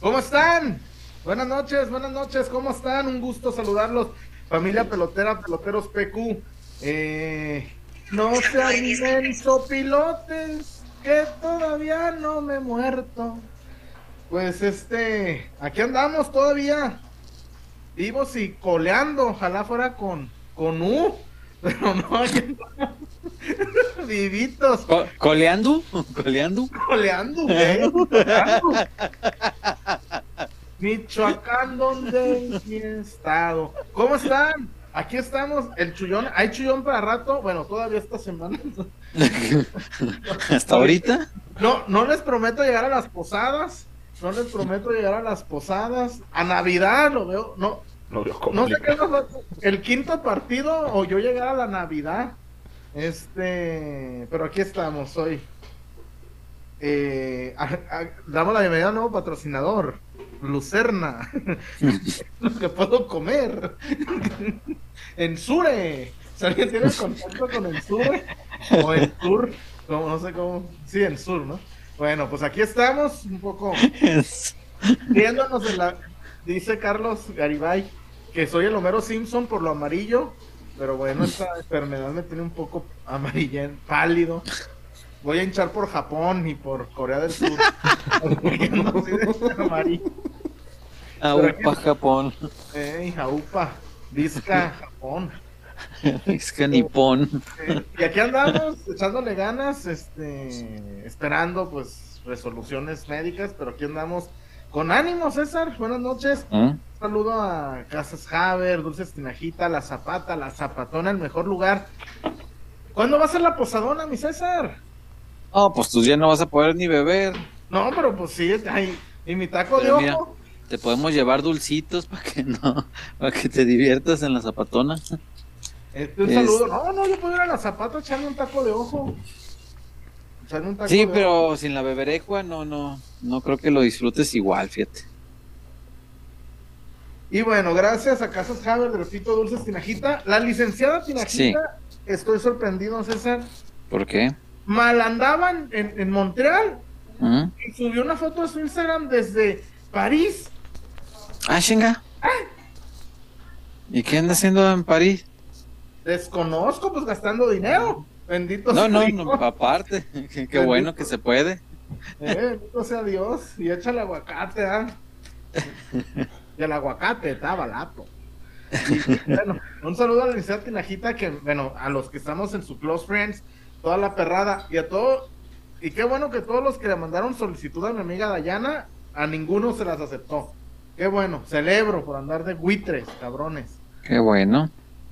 ¿Cómo están? Buenas noches, buenas noches, ¿cómo están? Un gusto saludarlos. Familia pelotera, peloteros PQ. Eh, no sean inmenso pilotes, que todavía no me he muerto. Pues este, aquí andamos todavía, vivos y coleando, ojalá fuera con, con U, pero no, vivitos. ¿Coleando? ¿Coleando? Coleando, güey, Michoacán, donde es mi estado. ¿Cómo están? Aquí estamos, el chullón, ¿hay chullón para rato? Bueno, todavía esta semana. ¿Hasta ahorita? No, no les prometo llegar a las posadas, no les prometo llegar a las posadas, a Navidad lo veo, no, no sé qué es el quinto partido o yo llegar a la Navidad, este, pero aquí estamos hoy. Eh, damos la bienvenida a un nuevo patrocinador, Lucerna, lo que puedo comer. en Sure. Si alguien tiene contacto con el Sure o el Sur, no sé cómo, sí, en Sur, ¿no? Bueno, pues aquí estamos, un poco viéndonos en la, dice Carlos Garibay, que soy el Homero Simpson por lo amarillo, pero bueno, esta enfermedad me tiene un poco amarilla, pálido. Voy a hinchar por Japón y por Corea del Sur. Aupa, Japón. Ey, Aupa, Vizca, Japón. Vizca, Nippon. y aquí andamos echándole ganas, este, esperando pues resoluciones médicas, pero aquí andamos con ánimo, César. Buenas noches. Un saludo a Casas Haber, Dulces Tinajita, La Zapata, La Zapatona, el mejor lugar. ¿Cuándo va a ser la posadona, mi César? No, pues tú ya no vas a poder ni beber. No, pero pues sí, y mi taco de ojo. te podemos llevar dulcitos para que no, para que te diviertas en la zapatona. Este, un saludo. No, no, yo puedo ir a la zapata echarme un taco de ojo. Echarme un taco sí, pero sin la beberecua no, no, no creo que lo disfrutes igual, fíjate. Y bueno, gracias a Casas Haber de Repito Dulces Tinajita. La licenciada Tinajita, estoy sorprendido, César. ¿Por qué? Mal andaban en, Montreal y subió una foto de su Instagram desde París. Ah, chinga. ¿Y qué anda haciendo en París? Desconozco, pues gastando dinero. Bendito no, sea no, Dios. no, aparte. Qué, bueno que se puede. Eh, bendito sea Dios. Y echa el aguacate, ¿ah? y el aguacate está barato. bueno, un saludo a la licenciada Tinajita, que, bueno, a los que estamos en su Close Friends, toda la perrada. Y a todo, y qué bueno que todos los que le mandaron solicitud a mi amiga Dayana, a ninguno se las aceptó. Qué bueno, celebro por andar de buitres, cabrones. Qué bueno.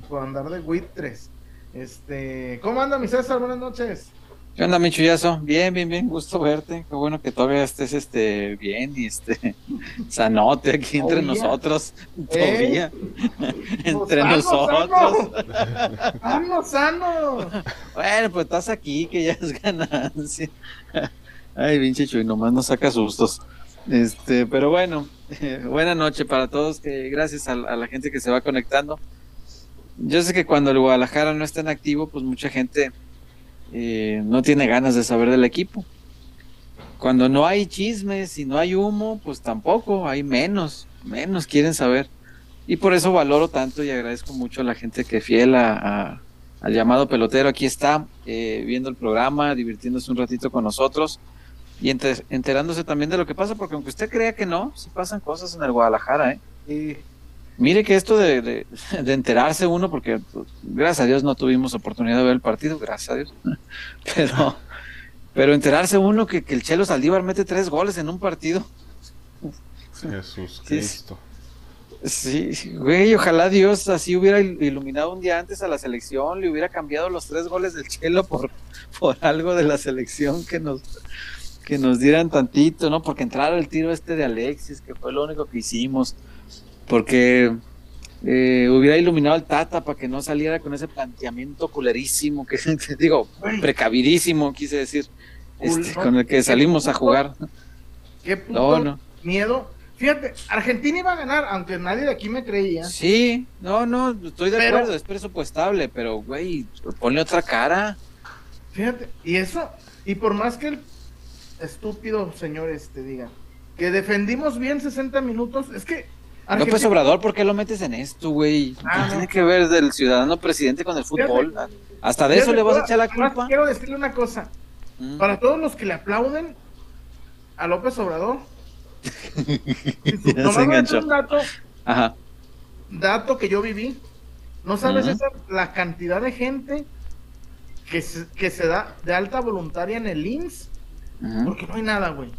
Por andar de buitres. Este, ¿cómo anda mi César? Buenas noches. ¿Qué onda, mi chullazo? Bien, bien, bien, gusto verte. Qué bueno que todavía estés este, bien y este sanote aquí entre nosotros. Todavía. entre nosotros. Sano, sano. bueno, pues estás aquí, que ya es ganancia. Ay, pinche Chuy, nomás nos saca sustos. Este, pero bueno, buena noche para todos, que gracias a, a la gente que se va conectando. Yo sé que cuando el Guadalajara no está en activo, pues mucha gente eh, no tiene ganas de saber del equipo. Cuando no hay chismes y no hay humo, pues tampoco, hay menos, menos quieren saber. Y por eso valoro tanto y agradezco mucho a la gente que fiel a, al llamado pelotero aquí está, eh, viendo el programa, divirtiéndose un ratito con nosotros y enterándose también de lo que pasa, porque aunque usted crea que no, sí pasan cosas en el Guadalajara, ¿eh? Mire que esto de, enterarse uno, porque pues, gracias a Dios no tuvimos oportunidad de ver el partido, gracias a Dios, pero, pero enterarse uno que, el Chelo Saldívar mete tres goles en un partido. Jesús Cristo. Sí, güey, ojalá Dios así hubiera iluminado un día antes a la selección, le hubiera cambiado los tres goles del Chelo por, por algo de la selección que nos, que nos dieran tantito, ¿no? Porque entrara el tiro este de Alexis, que fue lo único que hicimos porque eh, hubiera iluminado al Tata para que no saliera con ese planteamiento culerísimo, que digo, precavidísimo, quise decir, este, con el que salimos a jugar. Qué puto miedo. Fíjate, Argentina iba a ganar, aunque nadie de aquí me creía. Sí, no, no, estoy de acuerdo, es presupuestable, pero, güey, ponle otra cara. Fíjate, y eso, y por más que el estúpido señor este diga, que defendimos bien 60 minutos. Es que. López Obrador, ¿por qué lo metes en esto, güey? Ah, tiene no. que ver del ciudadano presidente con el fútbol? Hasta de eso le vas a echar la culpa. Quiero decirle una cosa. Mm. Para todos los que le aplauden a López Obrador. Ya nomás se voy a enganchó. decir un dato, Ajá. dato que yo viví. No sabes esa- la cantidad de gente que se, que se da de alta voluntaria en el IMSS Ujú. porque no hay nada, güey.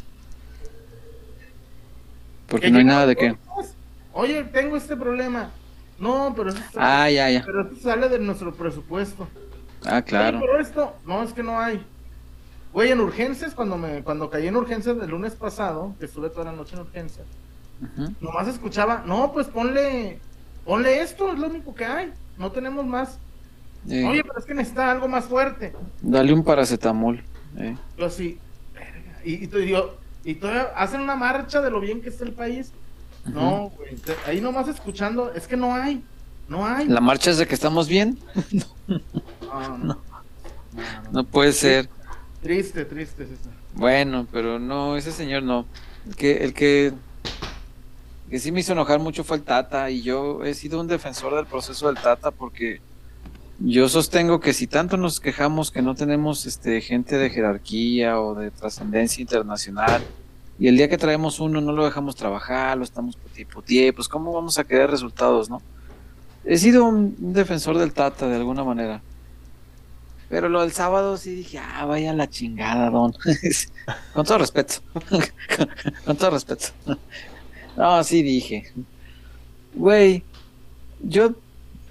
Porque Que no hay nada de qué. Oye, tengo este problema. No, pero eso, Ah, ya, ya. pero eso sale de nuestro presupuesto. Ah, claro. Pero esto, no, es que no hay. Güey, en urgencias, cuando me cuando caí en urgencias el lunes pasado, que estuve toda la noche en urgencias, nomás escuchaba, no, pues ponle, ponle esto, es lo único que hay, no tenemos más. Eh, Oye, pero es que necesita algo más fuerte. Dale un paracetamol. eh. Yo verga, y, y, y y todavía hacen una marcha de lo bien que está el país. No, güey, ahí nomás escuchando, es que no hay, no hay. La marcha es de que estamos bien. No, no, no, no. No puede ser. Triste, triste. Bueno, pero no, ese señor no. El que, el que, que sí me hizo enojar mucho fue el Tata y yo he sido un defensor del proceso del Tata porque yo sostengo que si tanto nos quejamos que no tenemos este gente de jerarquía o de trascendencia internacional y el día que traemos uno no lo dejamos trabajar, lo estamos putié, pues cómo vamos a querer resultados, ¿no? He sido un, defensor del Tata de alguna manera. Pero lo del sábado sí dije, ah, vaya la chingada, don. con todo respeto. con, con todo respeto. no, sí dije. Güey, yo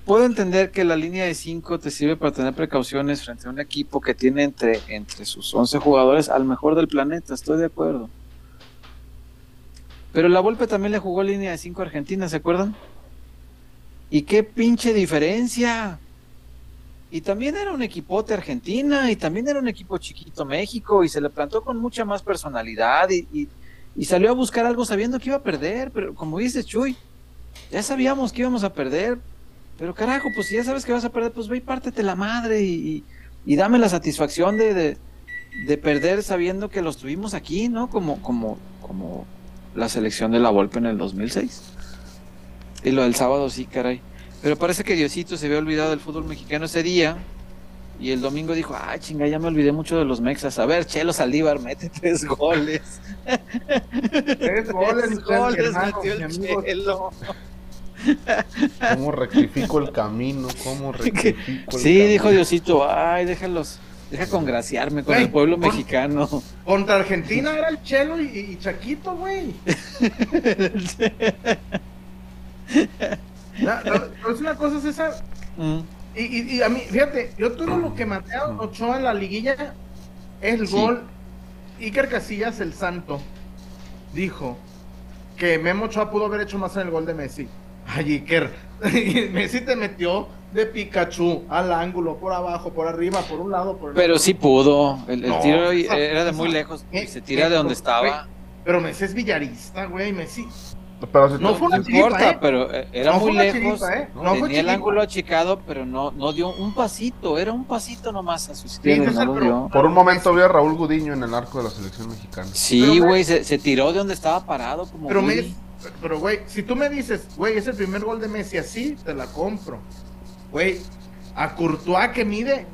puedo entender que la línea de 5 te sirve para tener precauciones frente a un equipo que tiene entre, entre sus 11 jugadores al mejor del planeta, estoy de acuerdo. Pero la Volpe también le jugó línea de 5 a Argentina, ¿se acuerdan? ¿Y qué pinche diferencia? Y también era un equipote Argentina, y también era un equipo chiquito México, y se le plantó con mucha más personalidad, y, y- salió a buscar algo sabiendo que iba a perder, pero como dices Chuy, ya sabíamos que íbamos a perder, pero carajo, pues si ya sabes que vas a perder, pues ve y pártete la madre, y, y- dame la satisfacción de, de, de perder sabiendo que los tuvimos aquí, ¿no? Como, como, como la selección de la Volpe en el 2006. Y lo del sábado sí, caray. Pero parece que Diosito se había olvidado del fútbol mexicano ese día. Y el domingo dijo, ay chinga, ya me olvidé mucho de los mexas. A ver, Chelo Saldívar, mete tres goles. Tres goles, Tres goles hermano, metió el. Chelo. ¿Cómo rectifico el camino? ¿Cómo rectifico el Sí, camino? dijo Diosito, ay, déjalos, deja congraciarme con el pueblo mexicano. Contra Argentina era el Chelo y, y Chaquito, güey. La- la- Es una cosa, César. Mm, Y, y- y a mí, fíjate, yo todo lo que maté a Ochoa en la liguilla es el Sí. gol. Iker Casillas, el santo, dijo que Memo Ochoa pudo haber hecho más en el gol de Messi. Ay, Iker, Messi te metió de Pikachu al ángulo, por abajo, por arriba, por un lado, por el Pero otro. sí pudo. El, el No, tiro esa- era de muy lejos. eh, Y se tira eh, de donde güey, estaba. Pero Messi es villarista, güey, Messi. Pero si No fue una No chiripa, importa, ¿eh? pero eh, era No fue muy lejos. chiripa, ¿eh? No fue tenía el chiripa. ángulo achicado, pero no, no dio un pasito. Era un pasito nomás a su Sí, izquierda. César, no lo pero- dio. Por un momento vi a Raúl Gudiño en el arco de la selección mexicana. Sí, güey, se, se tiró de donde estaba parado. Como pero, güey, si tú me dices, güey, es el primer gol de Messi así, te la compro. Güey, a Courtois que mide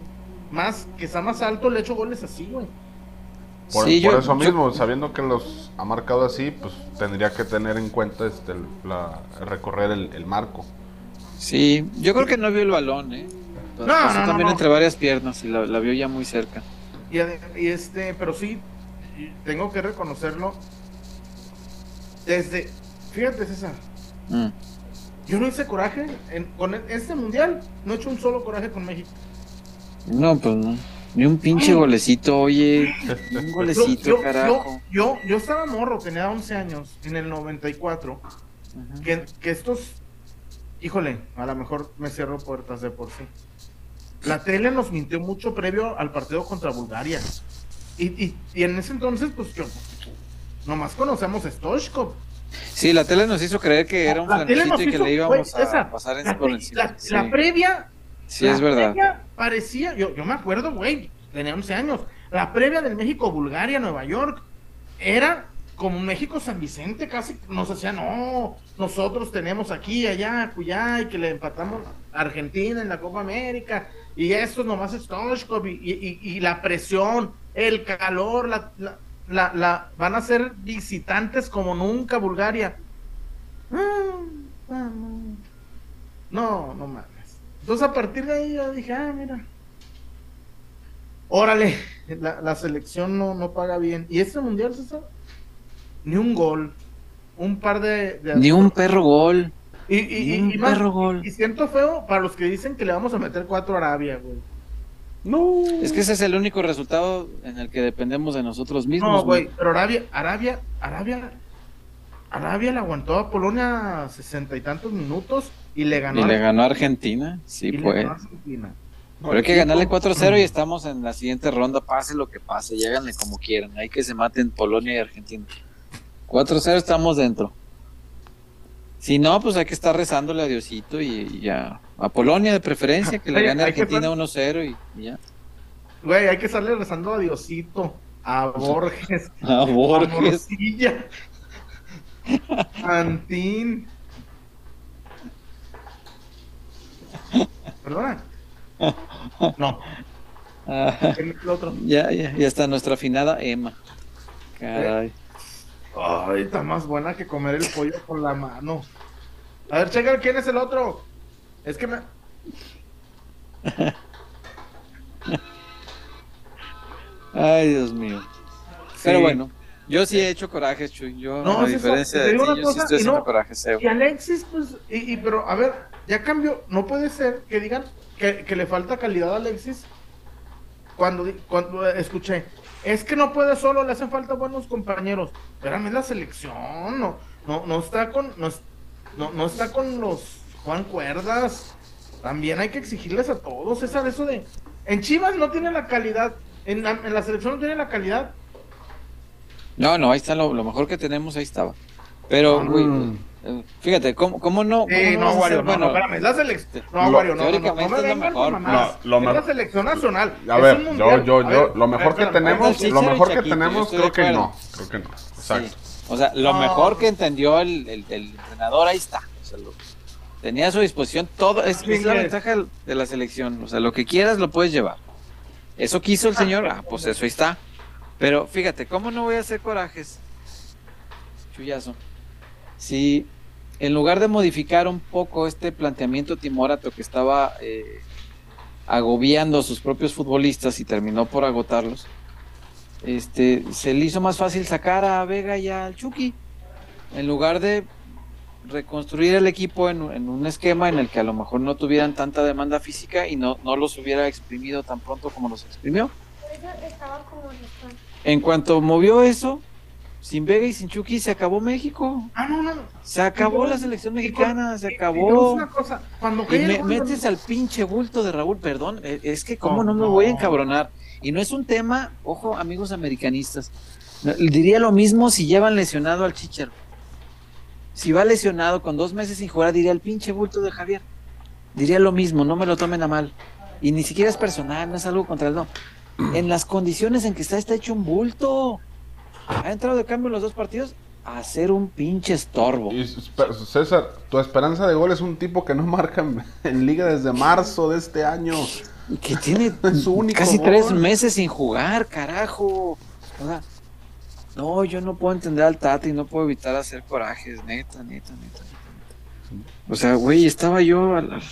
más, que está más alto, le echo goles así, güey. Por, Sí, por yo- eso yo- mismo, sabiendo que los ha marcado así, pues tendría que tener en cuenta este, el- la, recorrer el, el marco. Sí, yo creo que no vio el balón, ¿eh? No, Pasó no, no, también no. entre varias piernas y la, la vio ya muy cerca. Y, este, pero sí, tengo que reconocerlo. Desde, fíjate, César, Mm. Yo no hice coraje en- con este mundial, no he hecho un solo coraje con México. No, pues no. Ni un pinche golecito, oye. Un Yo, golecito, yo, carajo. yo, yo, yo estaba morro, tenía 11 años, en el 94. Ujú. que, que estos, híjole, a lo mejor me cierro puertas de por sí. La tele nos mintió mucho previo al partido contra Bulgaria. Y, y, y en ese entonces, pues yo, nomás conocemos a Stoichkov. Sí, la tele nos hizo creer que era un nos y que hizo- le íbamos a pasar en- La, por encima. la- Sí, la previa, Sí, la es verdad. previa parecía, yo, yo me acuerdo, güey, tenía 11 años. La previa del México-Bulgaria, Nueva York, era como México San Vicente, casi nos hacían, no, nosotros tenemos aquí, allá, cuyá, y que le empatamos a Argentina en la Copa América, y esto nomás es Stoichkov, y, y, y, la presión, el calor, la, la, la, van a ser visitantes como nunca Bulgaria. Ah, no, no mames. Entonces a partir de ahí yo dije, ah, mira. Órale, la, la selección no, no paga bien. ¿Y este mundial, César? Ni un gol. Un par de. Ni un perro gol. Y, y, Ni un y, más, perro gol. y siento feo para los que dicen que le vamos a meter cuatro a Arabia, güey. No. Es que ese es el único resultado en el que dependemos de nosotros mismos. No, güey, pero Arabia, Arabia, Arabia, Arabia le aguantó a Polonia sesenta y tantos minutos y le ganó. Y a- le ganó a Argentina. Sí, y le pues. ganó a Argentina. Pero hay que ganarle 4-0 y estamos en la siguiente ronda, pase lo que pase, lléganle como quieran. Hay que se maten Polonia y Argentina. 4-0 estamos dentro. Si no, pues hay que estar rezándole a Diosito y, y ya. A Polonia de preferencia, que le gane Argentina estar- 1-0 y, y ya. Güey, hay que estarle rezando a Diosito, a Borges, A a Borges. Morcilla, a Antín. ¿Perdona? No, Ah, ¿quién es el otro? ya, ya, ya está nuestra afinada Emma. Caray. Ay, está más buena que comer el pollo con la mano. A ver, checa quién es el otro. Es que me. Ay, Dios mío. Pero bueno, yo sí he hecho corajes, Chuy. Yo, No, a sí, diferencia de ti, yo sí estoy haciendo no- corajes. Y Alexis, pues, y, y- pero a ver, ya cambió. No puede ser que digan que, que le falta calidad a Alexis. Cuando, cuando eh, escuché, es que no puede solo, le hacen falta buenos compañeros. Espérame, es la selección, no, no, no está con, no, no, está con los Juan Cuerdas. También hay que exigirles a todos, César, eso de. En Chivas no tiene la calidad, en la, en la selección no tiene la calidad. No, no, ahí está lo, lo mejor que tenemos, ahí estaba. Pero, güey, Mm. Fíjate, ¿cómo, cómo no? cómo Sí, no no, Wario, no, bueno, no, espérame, es la selección. No, Lo- Wario, no, no, no, no, es lo mejor, mamás. Lo- lo es la selección nacional. A es ver, un yo, yo, yo, ver, lo mejor que tenemos, lo mejor que Chaquito, tenemos, creo que no, creo que no, exacto. Sí. O sea, lo No. mejor que entendió el, el- el entrenador, ahí está. O sea, lo- tenía a su disposición todo. Es, es la ventaja de la selección. O sea, lo que quieras lo puedes llevar. Eso quiso el señor, ah, pues eso ahí está. Pero fíjate, ¿cómo no voy a hacer corajes? Chuyazo. Si en lugar de modificar un poco este planteamiento timorato que estaba eh, agobiando a sus propios futbolistas y terminó por agotarlos, este, se le hizo más fácil sacar a Vega y al Chucky, en lugar de reconstruir el equipo en, un- en un esquema en el que a lo mejor no tuvieran tanta demanda física y no, no los hubiera exprimido tan pronto como los exprimió. En cuanto movió eso, sin Vega y sin Chucky, se acabó México. Ah, no, no. Se acabó la selección mexicana, se acabó. Digamos una cosa, cuando Y el me, metes al pinche bulto de Raúl, perdón, eh, es que cómo No, no me voy a encabronar. Y no es un tema, ojo, amigos americanistas, diría lo mismo si llevan lesionado al Chicharo. Si va lesionado con dos meses sin jugar, diría el pinche bulto de Javier. Diría lo mismo, no me lo tomen a mal. Y ni siquiera es personal, no es algo contra él, no. En las condiciones en que está, está hecho un bulto. Ha entrado de cambio en los dos partidos a hacer un pinche estorbo. Y, César, tu esperanza de gol es un tipo que no marca en, liga desde marzo de este año. Que tiene su casi gol. tres meses sin jugar, carajo. O sea, no, yo no puedo entender al Tata y no puedo evitar hacer corajes, neta, neta, neta. neta, neta. O sea, güey, estaba yo. al-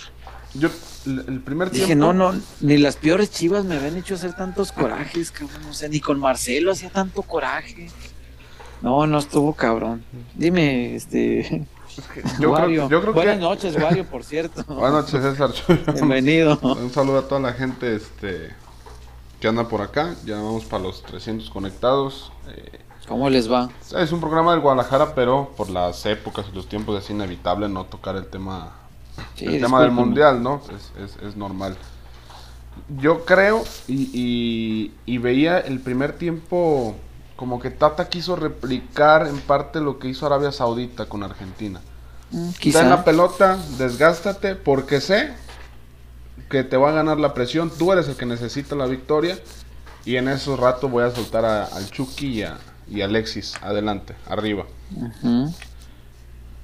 Yo, el, primer tiempo. Dije, no, no, ni las peores chivas me habían hecho hacer tantos corajes, cabrón. O sea, ni con Marcelo hacía tanto coraje. No, no estuvo cabrón. Dime, este. Yo Wario. creo, yo creo Buenas que. noches, Wario, por cierto. Buenas noches, César. Bienvenido. Un saludo a toda la gente este, que anda por acá. Ya vamos para los 300 conectados. Eh, ¿Cómo les va? es un programa del Guadalajara, pero por las épocas y los tiempos es inevitable no tocar el tema, Sí, el tema del mundial, ¿no? Es, es- es normal. Yo creo y, y- y veía el primer tiempo como que Tata quiso replicar en parte lo que hizo Arabia Saudita con Argentina. Mm, Está en la Quizá. pelota, desgástate, porque sé que te va a ganar la presión. Tú eres el que necesita la victoria. Y en esos ratos voy a soltar a- al Chucky y a, y Alexis adelante, arriba.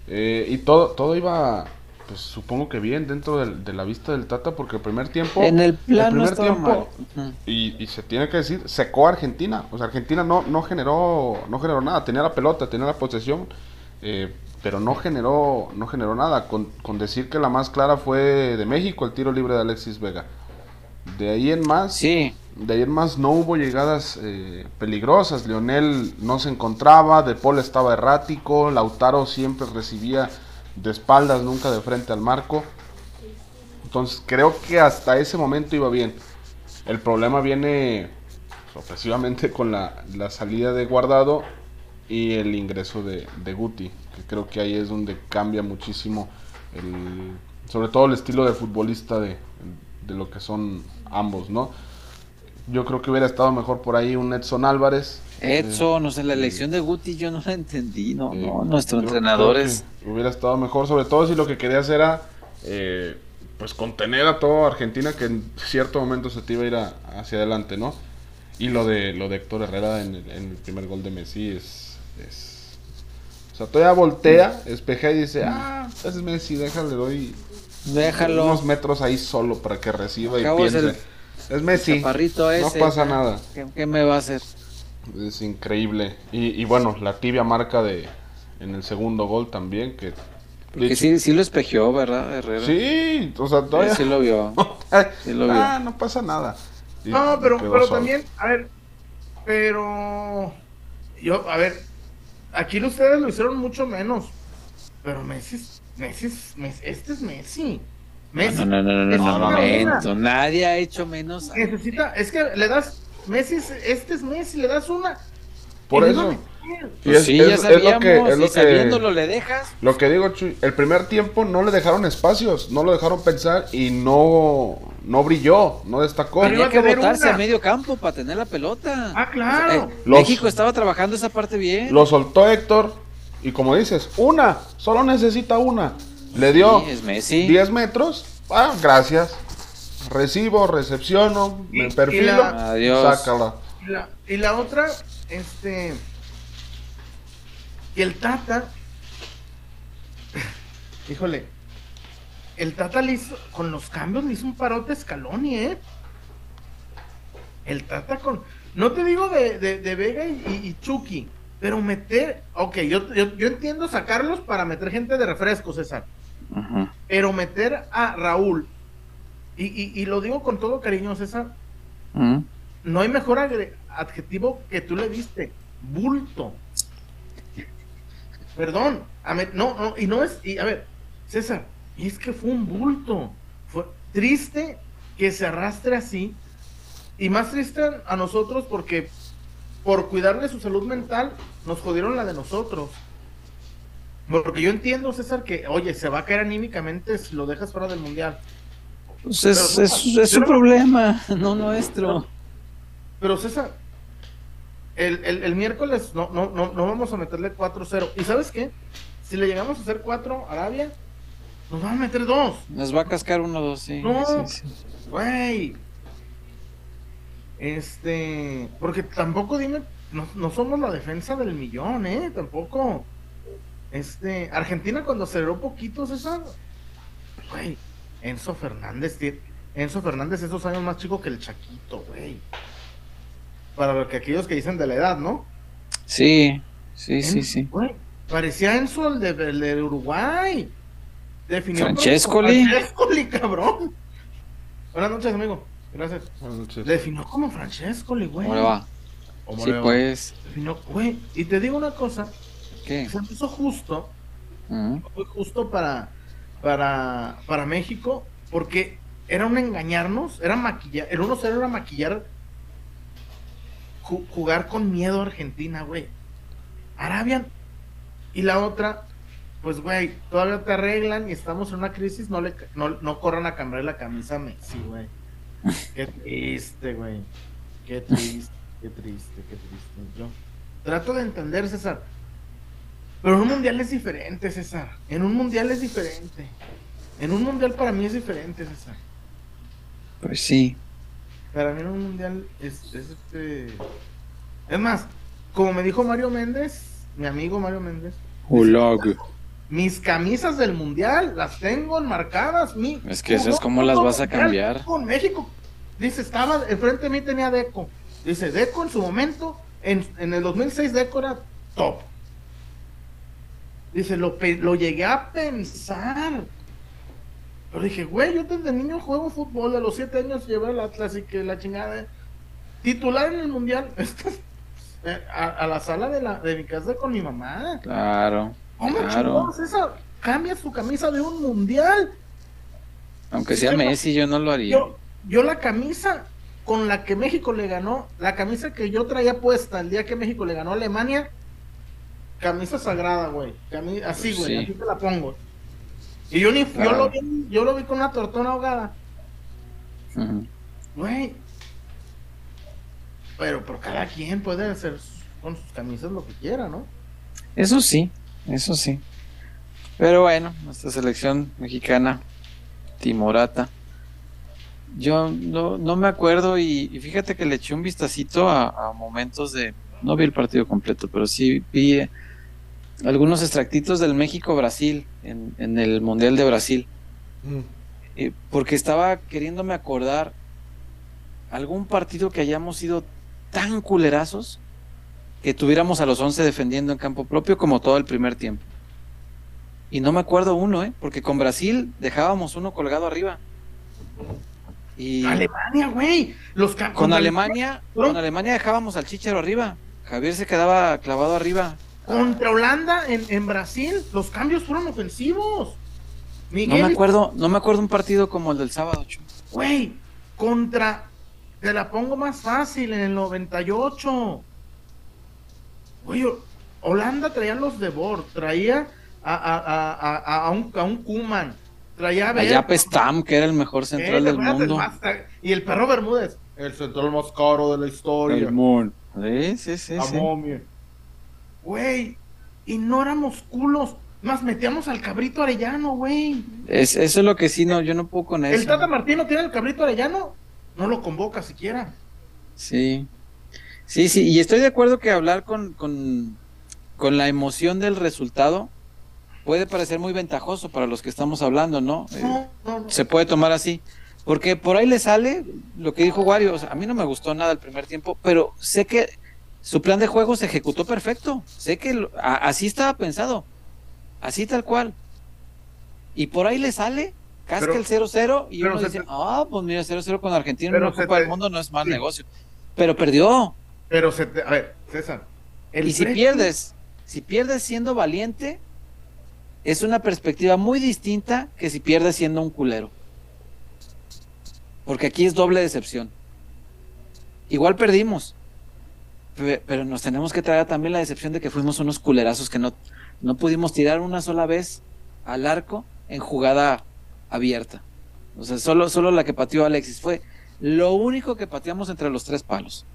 Eh, y todo, todo iba, pues supongo que bien dentro del- de la vista del Tata, porque el primer tiempo... En el plan no primer tiempo, mal. Y, y se tiene que decir, secó a Argentina. O sea, Argentina no, no generó no generó nada. Tenía la pelota, tenía la posesión, eh, pero no generó no generó nada. Con, con decir que la más clara fue de México, el tiro libre de Alexis Vega. De ahí en más, Sí, de ahí en más no hubo llegadas eh, peligrosas. Leonel no se encontraba, De Paul estaba errático, Lautaro siempre recibía de espaldas, nunca de frente al marco. Entonces creo que hasta ese momento iba bien. El problema viene sorpresivamente con la, la salida de Guardado y el ingreso de, de Guti, que creo que ahí es donde cambia muchísimo sobre todo el estilo de futbolista de, de lo que son ambos, ¿no? Yo creo que hubiera estado mejor por ahí un Edson Álvarez. Edson, o sea, la elección de Guti yo no la entendí, no, Eh, no, nuestro entrenador es... Hubiera estado mejor, sobre todo si lo que querías era eh, pues contener a toda Argentina que en cierto momento se te iba a ir a- hacia adelante, ¿no? Y lo de lo de Héctor Herrera en el, en el primer gol de Messi es, es- O sea, todavía voltea, espejea y dice, ah, es Messi, déjale, doy Déjalo, unos metros ahí solo para que reciba y piense. ser Es Messi, no ese. pasa nada. ¿Qué, qué me va a hacer? Es increíble. Y, y bueno, la tibia marca de en el segundo gol también, que... Dicho- sí, sí lo espejeó, ¿verdad, Herrera? Sí, o sea, todavía... Sí, sí lo vio. Sí lo vio. ah, no pasa nada. Y No, pero, pero también, a ver, pero yo, a ver, aquí ustedes lo hicieron mucho menos, pero Messi, es- Messi, es- Messi- este es Messi. Messi No, no, no, no, no, no, una momento. Nadie ha hecho menos. a- necesita, es que le das, Messi, es- este es Messi, le das una. Por y eso. Y Pues es- sí, es- ya es lo sabíamos, que- es lo y que- sabiéndolo le dejas. Lo que digo, Chuy, el primer tiempo no le dejaron espacios, no lo dejaron pensar y no, no brilló, no destacó. Pero Tenía que botarse una. a medio campo para tener la pelota. Ah, claro. Eh, Los- México estaba trabajando esa parte bien. Lo soltó Héctor y como dices, una, solo necesita una. Le dio Sí, es Messi. 10 metros, ah, gracias. Recibo, recepciono, Y- me y perfilo, la- Adiós. sácala. Y la, y la otra, este. Y el Tata. Híjole. El Tata le hizo. Con los cambios le hizo un parote a Scaloni, ¿eh? El Tata con. No te digo de, de, de Vega y, y- y Chucky. Pero meter. Ok, yo, yo, yo entiendo sacarlos para meter gente de refresco, César. Pero meter a Raúl. Y, y, y lo digo con todo cariño, César Ujú. no hay mejor adjetivo que tú le diste. Bulto. Perdón. a me- no, no, y no es. Y a ver, César, y es que fue un bulto. Fue triste que se arrastre así. Y más triste a nosotros porque por cuidarle su salud mental nos jodieron la de nosotros. Porque yo entiendo, César, que, oye, se va a caer anímicamente si lo dejas fuera del mundial. Pues es, Pero- es, es su pero- problema, no nuestro. Pero César, el, el, el miércoles no, no, no, no vamos a meterle 4-0. ¿Y sabes qué? Si le llegamos a hacer 4 a Arabia, nos van a meter 2. Nos va a cascar uno o dos, sí. No. sí, sí. Güey. Este. Porque tampoco dime. No, no somos la defensa del millón, ¿eh? Tampoco. Este. Argentina cuando aceleró poquito, César. Güey. Enzo Fernández. tie- Enzo Fernández esos años más chico que el Chaquito, güey. Para lo que aquellos que dicen de la edad, ¿no? Sí, sí, sí, sí. güey, parecía Enzo el de, el de Uruguay. Definió Francescoli. como Francescoli, cabrón. Buenas noches, amigo. Gracias. Buenas noches. Definió como Francescoli, güey. ¿Cómo le va? ¿Cómo Sí, le va? pues. Definió, güey. Y te digo una cosa. ¿Qué? Se me hizo justo. Fue justo para, para, para México. Porque era un engañarnos. Era maquillar. El 1-0 era maquillar. ju- jugar con miedo a Argentina, güey. Arabia. Y la otra. Pues, güey, todavía te arreglan y estamos en una crisis. No, le, no, no corran a cambiar la camisa a Messi, güey. Qué triste, güey. Qué triste, qué triste, qué triste. Yo trato de entender, César. Pero en un mundial es diferente, César. En un mundial es diferente. En un mundial para mí es diferente, César. Pues sí. Para mí en un mundial es, es este. Es más, como me dijo Mario Méndez, mi amigo Mario Méndez, Ulag. mis camisas del mundial las tengo enmarcadas. Mi, Es que esas, ¿cómo las vas a cambiar? Con México. Dice, estaba, enfrente de mí tenía Deco. Dice, Deco en su momento, en, en el 2006 Deco era top. Dice, lo, lo llegué a pensar. Pero dije, güey, yo desde niño juego fútbol, a los 7 años llevé al Atlas y que la chingada. Titular en el mundial. Eh, a, a la sala de, la, de mi casa con mi mamá. Claro, ¿Cómo claro. esa? Cambia su camisa de un mundial. Aunque sea Messi, yo no lo haría. Yo, yo la camisa con la que México le ganó, la camisa que yo traía puesta el día que México le ganó a Alemania, camisa sagrada, güey. Cami- así, güey, sí. así te la pongo. Y yo, ni, yo, lo vi, yo lo vi con una tortona ahogada, Ujú. güey. Pero, pero cada quien puede hacer con sus camisas lo que quiera, ¿no? Eso sí, eso sí. Pero bueno, nuestra selección mexicana, Timorata. Yo no, no me acuerdo y, y fíjate que le eché un vistacito a, a momentos de... No vi el partido completo, pero sí vi algunos extractitos del México-Brasil en, en el Mundial de Brasil. Mm. Eh, porque estaba queriéndome acordar algún partido que hayamos sido tan culerazos que tuviéramos a los 11 defendiendo en campo propio como todo el primer tiempo. Y no me acuerdo uno, ¿eh? Porque con Brasil dejábamos uno colgado arriba. Y Alemania, güey. Los con Alemania, ¿No? con Alemania dejábamos al Chichero arriba. Javier se quedaba clavado arriba. Contra Holanda en, en Brasil, los cambios fueron ofensivos. No me acuerdo, no me acuerdo un partido como el del sábado, Chu. güey, contra. Te la pongo más fácil en el 98. Güey, Holanda traía los de Bord, traía a, a, a, a, a un, a un Kuman, traía a Allá Pestam, que era el mejor central eh, del acuérdate, el mundo. más- y el perro Bermúdez, el central más caro de la historia. El mundo. Sí, sí, sí. La sí. Güey, y no éramos culos. Más metíamos al cabrito arellano, güey. Es, eso es lo que sí, no, yo no puedo con eso. El Tata Martino tiene el cabrito arellano. No lo convoca siquiera. Sí. Sí, sí, y estoy de acuerdo que hablar con, con, con la emoción del resultado puede parecer muy ventajoso para los que estamos hablando, ¿no? Eh, No, no, no. se puede tomar así. Porque por ahí le sale lo que dijo Wario. o sea, a mí no me gustó nada el primer tiempo, pero sé que su plan de juego se ejecutó perfecto. Sé que lo- a- así estaba pensado. Así tal cual. Y por ahí le sale, casca Pero- el 0-0 y uno dice, te- ah, pues mira, 0-0 con Argentina en Pero una se Copa te- del Mundo no es mal sí. negocio. Pero perdió. Pero se te... A ver, César. el Y si pierdes, si pierdes siendo valiente, es una perspectiva muy distinta que si pierdes siendo un culero. Porque aquí es doble decepción. Igual perdimos, pe- pero nos tenemos que traer también la decepción de que fuimos unos culerazos que no, no pudimos tirar una sola vez al arco en jugada abierta. O sea, solo, solo la que pateó Alexis fue lo único que pateamos entre los tres palos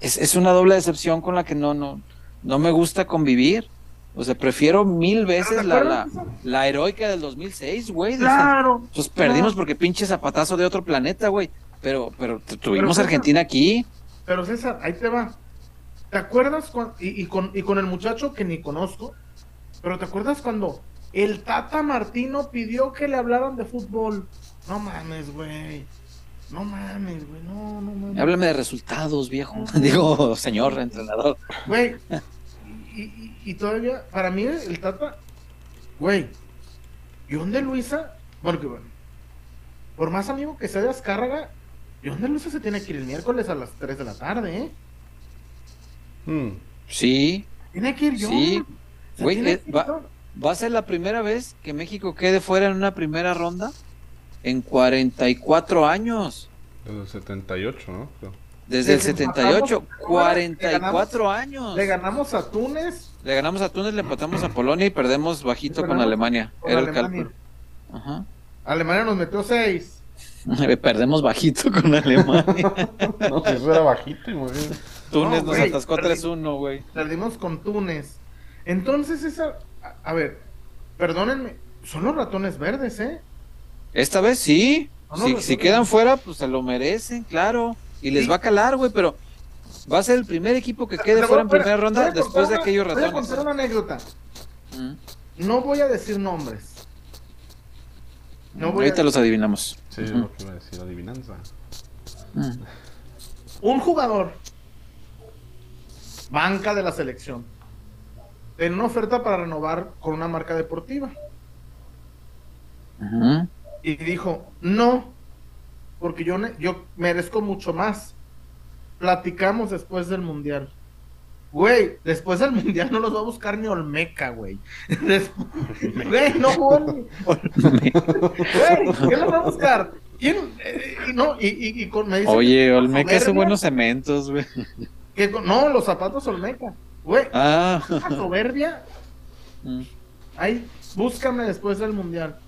es, es una doble decepción con la que no, no, no me gusta convivir. O sea, prefiero mil veces ¿Te la, la, la heroica del 2006, güey. Claro. Pues perdimos porque pinche zapatazo de otro planeta, güey. Pero, pero tu- tuvimos Pero, Argentina aquí. Pero César, ahí te va. ¿Te acuerdas cuan- y, y con, y con el muchacho que ni conozco? Pero ¿te acuerdas cuando el Tata Martino pidió que le hablaran de fútbol? No mames, güey. No mames, güey. No, no mames. Háblame de resultados, viejo. Digo, señor entrenador. Güey. Y, y- y todavía, para mí, el Tata, güey. ¿Y dónde Luisa? Porque, bueno, por más amigo que sea de Azcárraga, ¿y dónde Luisa se tiene que ir el miércoles a las 3 de la tarde, eh? Mm. Sí, Tiene que ir yo. Sí. Güey, eh, ir va- a ser la primera vez que México quede fuera en una primera ronda en 44 años. Desde el 78, ¿no? Creo. Desde el Desde 78, empatamos, 44 años. Le ganamos a Túnez Le ganamos a Túnez, le empatamos a Polonia y perdemos bajito con ganamos Alemania. con Era el cálculo. Ajá. Alemania nos metió 6. Perdemos bajito con Alemania. No, si eso era bajito y muy bien. Túnez No, nos atascó perdí. 3-1, güey. Perdimos con Túnez. Entonces, esa. A, a ver, perdónenme. Son los ratones verdes, ¿eh? Esta vez sí. Si, quedan fuera, pues se lo merecen, claro. Y les Sí. va a calar, güey, pero Va a ser el primer equipo que quede voy fuera a- en primera ronda después de aquellos Voy a ratones. contar una anécdota. Mm. No voy a decir nombres. No voy Ahorita a... los adivinamos. Sí, lo que iba a decir, adivinanza. Mm. Un jugador, banca de la selección, en una oferta para renovar con una marca deportiva. Y dijo, no, porque yo, ne- yo merezco mucho más. Platicamos después del mundial. Güey, después del mundial no los va a buscar ni Olmeca, güey. Güey, no, güey. Güey, ¿quién los va a buscar? ¿Quién? Eh, no, y, y- y con, me dice Oye, Olmeca hace buenos cementos, güey. que no, los zapatos Olmeca. Güey, Ah. soberbia. Mm. Ay, búscame después del mundial.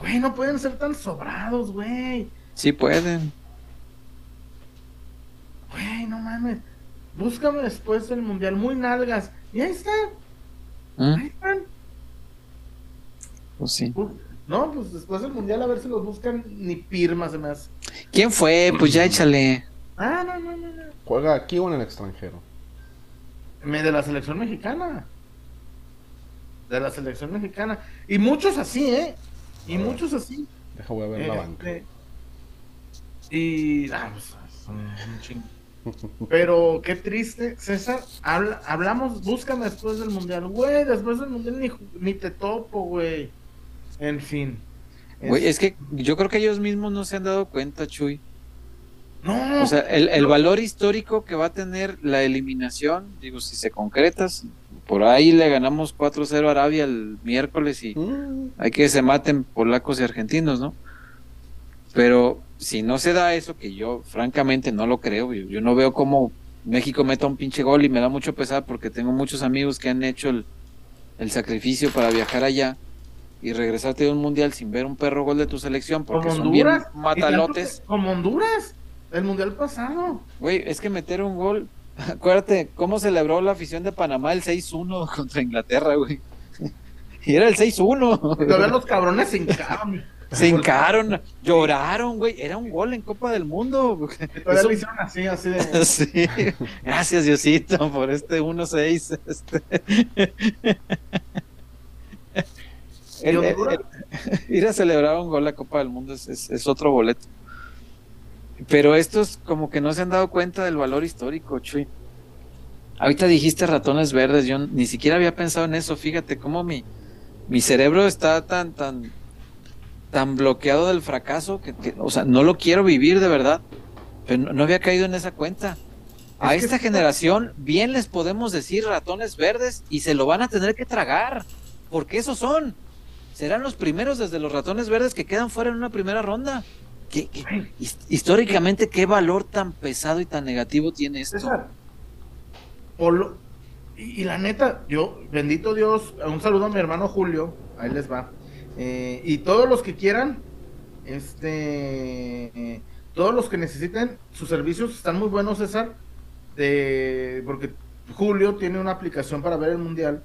Güey, no pueden ser tan sobrados, güey. Sí pueden. Güey, no mames. Búscame después del mundial, muy nalgas. Y ahí están, Mm. ahí están. Pues sí. No, pues después del mundial a ver si los buscan ni pirmas se me hace. ¿Quién fue? Pues ya échale. Ah, no, no, no, no. ¿Juega aquí o en el extranjero? Me- De la selección mexicana. De la selección mexicana. Y muchos así, ¿eh? Y muchos así. Deja, voy a ver la banca. Este, Y. Ah, pues, son un chingo. Pero qué triste, César. habla- hablamos, búscame después del mundial. Güey, después del mundial ni, ni te topo, güey. En fin. Güey, es que yo creo que ellos mismos no se han dado cuenta, Chuy. No, O sea, el, el valor histórico que va a tener la eliminación, digo, si se concreta, si- por ahí le ganamos 4-0 a Arabia el miércoles y Mm, hay que se maten polacos y argentinos, ¿no? Pero si no se da eso, que yo francamente no lo creo, yo, yo no veo cómo México meta un pinche gol y me da mucho pesar porque tengo muchos amigos que han hecho el, el sacrificio para viajar allá y regresarte de un mundial sin ver un perro gol de tu selección porque son bien Honduras. y matalotes. Como Honduras. El mundial pasado. Güey, es que meter un gol. Acuérdate cómo celebró la afición de Panamá el 6-1 contra Inglaterra, güey. Y era el 6-1. Todavía los cabrones se hincaron. Se hincaron, lloraron, güey. Era un gol en Copa del Mundo. Todavía Eso- lo hicieron así, así de. Sí. Gracias, Diosito, por este 1-6. Este. Ir a celebrar un gol a Copa del Mundo es, es- es otro boleto. Pero estos como que no se han dado cuenta del valor histórico, Chuy. Ahorita dijiste ratones verdes, yo ni siquiera había pensado en eso, fíjate cómo mi, mi cerebro está tan, tan, tan bloqueado del fracaso que, que, o sea, no lo quiero vivir de verdad, pero no, no había caído en esa cuenta. A Es que- esta generación bien les podemos decir ratones verdes y se lo van a tener que tragar, porque esos son. Serán los primeros desde los ratones verdes que quedan fuera en una primera ronda. ¿Qué- qué- his- históricamente, ¿qué valor tan pesado y tan negativo tiene esto? César, Polo- y, y la neta, yo, bendito Dios, un saludo a mi hermano Julio, ahí les va. Eh, y todos los que quieran, este, eh, todos los que necesiten sus servicios están muy buenos, César, de, porque Julio tiene una aplicación para ver el mundial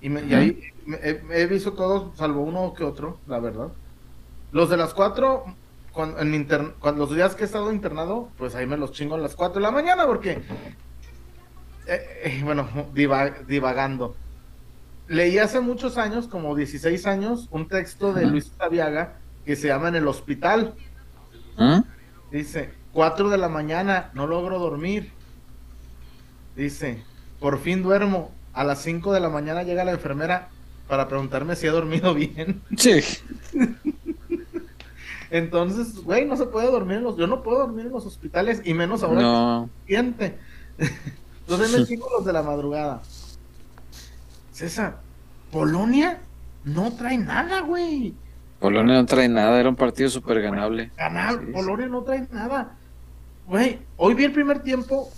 y, me- y ahí me- he, he visto todos, salvo uno que otro, la verdad. Los de las cuatro, cuando, en inter- cuando los días que he estado internado, pues ahí me los chingo a las cuatro de la mañana porque eh, eh, bueno, diva- divagando. Leí hace muchos años, como 16 años, un texto de. Luis Taviaga que se llama En el hospital. ¿Mm? Dice, 4 de la mañana, no logro dormir. Dice, por fin duermo. A las 5 de la mañana llega la enfermera para preguntarme si he dormido bien. Sí. Entonces, güey, no se puede dormir en los... Yo no puedo dormir en los hospitales y menos ahora que No. paciente. Entonces me chingo los de la madrugada. César, Polonia no trae nada, güey. Polonia no trae nada, era un partido súper ganable. Ganar, Sí, Polonia no trae nada. Güey, hoy vi el primer tiempo.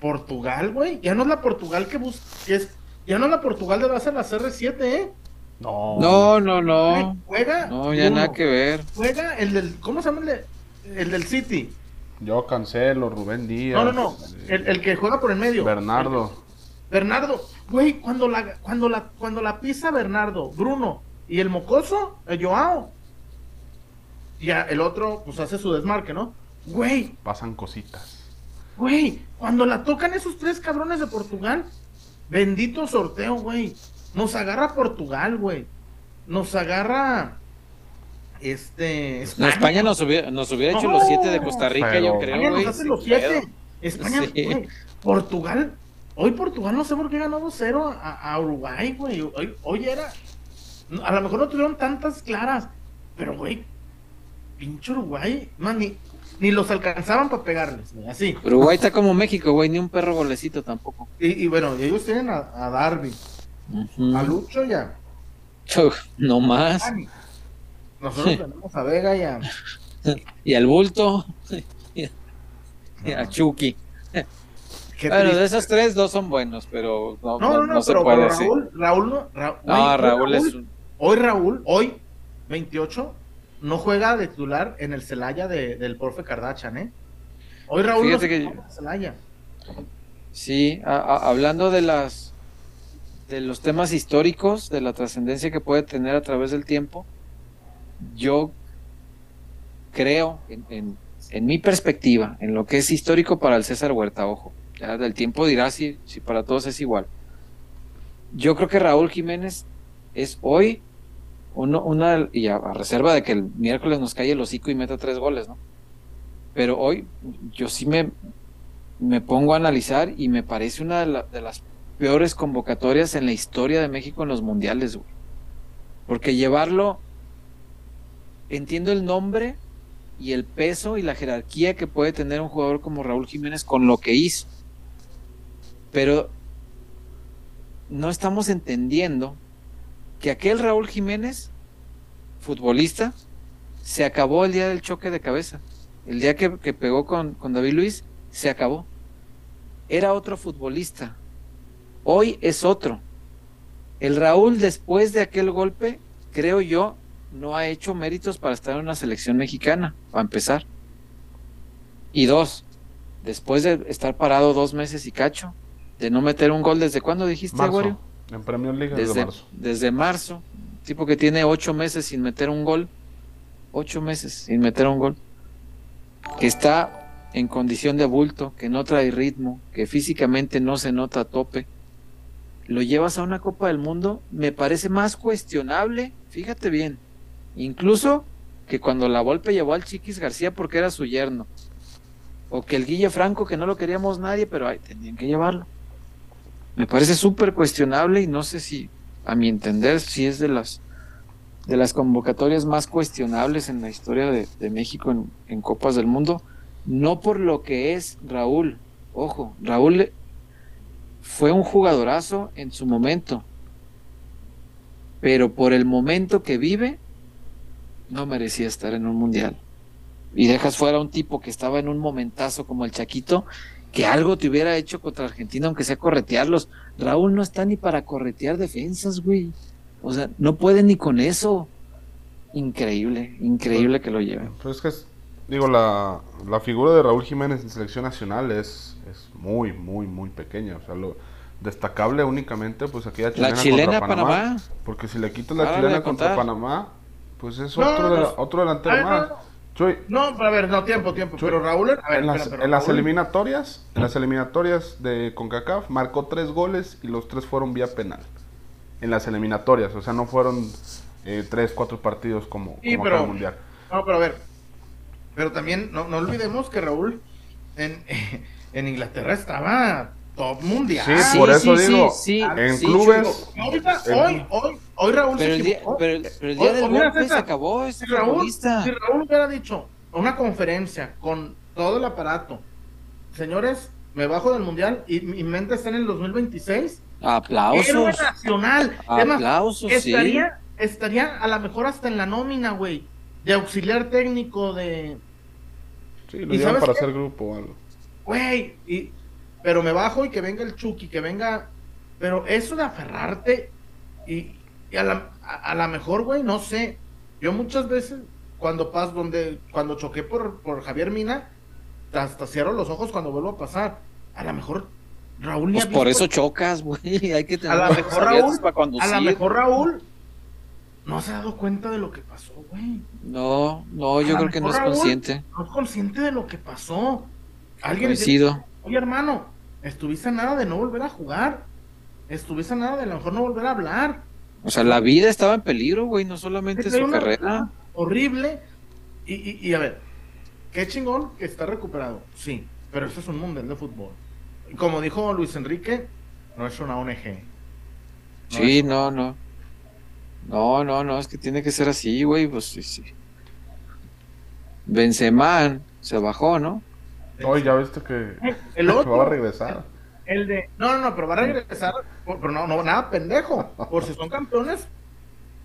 Portugal, güey. Ya no es la Portugal que busca. es, ya no es la Portugal de base a la CR7, ¿eh? No. No, no, Güey, no. juega. No, ya nada que ver. Juega el del. ¿Cómo se llama el, de- el del City? Yo cancelo, Rubén Díaz. No, no, no. El, el que juega por el medio. Bernardo. Bernardo, güey, cuando la, cuando la, cuando la pisa Bernardo, Bruno y el mocoso, el Joao. Ya, el otro, pues hace su desmarque, ¿no? Güey, Pasan cositas. Güey, cuando la tocan esos tres cabrones de Portugal, bendito sorteo, güey. Nos agarra Portugal, güey. Nos agarra. Este. España nos hubiera, nos hubiera hecho los siete de Costa Rica, Pero- yo creo, España nos güey. hace los siete. España, Sí. güey, Portugal. Hoy Portugal no sé por qué ganó 2-0 a, a Uruguay, güey. Hoy, hoy era. A lo mejor no tuvieron tantas claras. Pero, güey. Pinche Uruguay. Man, ni, ni los alcanzaban para pegarles, güey. Así. Uruguay está como México, güey, ni un perro golecito tampoco. Y, y bueno, y ellos tienen a, a Darby, a Lucho y a Cho- No más. Nosotros Sí. tenemos a Vega y a. Y al bulto. Y a Chucky. Qué Bueno, triste. de esos tres, dos son buenos, pero no, No, no, no, se pero, puede pero decir. Raúl, Raúl no. Ra- No, Raúl hoy es un. Hoy Raúl, hoy, 28, no juega de titular en el Celaya de, del profe Kardashian, ¿eh? Hoy Raúl no que- juega en el Celaya. Sí, a- a- hablando de las de los temas históricos, de la trascendencia que puede tener a través del tiempo, yo creo, en, en- en mi perspectiva, en lo que es histórico para el César Huerta, ojo, ya del tiempo dirá si, para todos es igual. Yo creo que Raúl Jiménez es hoy uno, una, y a, reserva de que el miércoles nos cae el hocico y meta tres goles, ¿no? Pero hoy yo sí me, me pongo a analizar y me parece una de, la- de las peores convocatorias en la historia de México en los mundiales, güey. Porque llevarlo, entiendo el nombre y el peso y la jerarquía que puede tener un jugador como Raúl Jiménez con lo que hizo. Pero no estamos entendiendo que aquel Raúl Jiménez, futbolista, se acabó el día del choque de cabeza. El día que, que pegó con, con David Luis, se acabó. Era otro futbolista. Hoy es otro. El Raúl, después de aquel golpe, creo yo, no ha hecho méritos para estar en una selección mexicana, para empezar. Y dos, después de estar parado dos meses y cacho, de no meter un gol, ¿desde cuándo dijiste, Marzo. Aguario? En Premier League desde, Desde, marzo. desde marzo. Tipo que tiene ocho meses sin meter un gol. Ocho meses sin meter un gol. Que está en condición de bulto, que no trae ritmo, que físicamente no se nota a tope. Lo llevas a una Copa del Mundo, me parece más cuestionable, fíjate bien, incluso que cuando la Volpe llevó al Chiquis García porque era su yerno. O que el Guille Franco, que no lo queríamos nadie, pero ay, tenían que llevarlo. Me parece súper cuestionable y no sé si, a mi entender, si es de las de las convocatorias más cuestionables en la historia de, México en, en Copas del Mundo. No por lo que es Raúl. Ojo, Raúl fue un jugadorazo en su momento. Pero por el momento que vive, no merecía estar en un mundial. Y dejas fuera a un tipo que estaba en un momentazo como el Chaquito, que algo te hubiera hecho contra Argentina, aunque sea corretearlos. Raúl no está ni para corretear defensas, güey. O sea, no puede ni con eso. Increíble, increíble que lo lleven. Pero es que, es- digo, la, la figura de Raúl Jiménez en selección nacional es, es muy, muy, muy pequeña. O sea, lo destacable únicamente, pues aquí la chilena, La chilena contra Panamá. Panamá. Porque si le quitas la chilena contra. Panamá, pues es No, otro, no, de- no. otro delantero ver, más. No, no. Chuy, No, pero a ver, no, tiempo, tiempo. Chuy, Pero Raúl, a ver, en las, espera, pero en las Raúl- eliminatorias, en las eliminatorias de CONCACAF, marcó tres goles y los tres fueron vía penal. En las eliminatorias, o sea, no fueron eh, tres, cuatro partidos como, Sí, como pero- el mundial. No, pero a ver. Pero también, no, no olvidemos que Raúl en, en Inglaterra estaba top mundial. Sí, por eso digo, en sí, clubes- Digo, ahorita, en- hoy, hoy, hoy Raúl Pero se el día, pero, el- pero el día Oh, del mira, golpe se acabó ese si Raúl, futbolista. si Raúl hubiera dicho una conferencia con todo el aparato, señores, me bajo del mundial y mi mente está en el 2026, héroe Aplausos. nacional. Además, Aplausos, sí. estaría, estaría a lo mejor hasta en la nómina, güey, de auxiliar técnico de, Sí, lo ¿Y llevan para qué? hacer grupo o algo. güey, y, pero me bajo y que venga el Chucky, que venga, pero eso de aferrarte y, y a la, a, a la mejor, güey, no sé, yo muchas veces cuando pas, donde, cuando choqué por, por Javier Mina, hasta cierro los ojos cuando vuelvo a pasar, a lo mejor Raúl Pues por eso chocas, güey. Hay que tener A la los mejor Raúl- para a lo mejor Raúl no se ha dado cuenta de lo que pasó, güey. No, no, yo creo que no es Raúl- consciente. no es consciente de lo que pasó. Alguien dice, oye hermano, estuviste a nada de no volver a jugar. Estuviste a nada de a lo mejor no volver a hablar. O sea, la vida estaba en peligro, güey, no solamente su carrera. Horrible. Y, y, y a ver, qué chingón que está recuperado. Sí, pero esto es un mundial de fútbol. Y como dijo Luis Enrique, no es una ONG. No Sí, no, no. No, no, no, es que tiene que ser así, güey, pues sí, sí. Benzema se bajó, ¿no? Hoy ya viste que, El que otro, va a regresar. el de. No, no, no, pero va a regresar. Pero no, no, nada pendejo. Por si son campeones,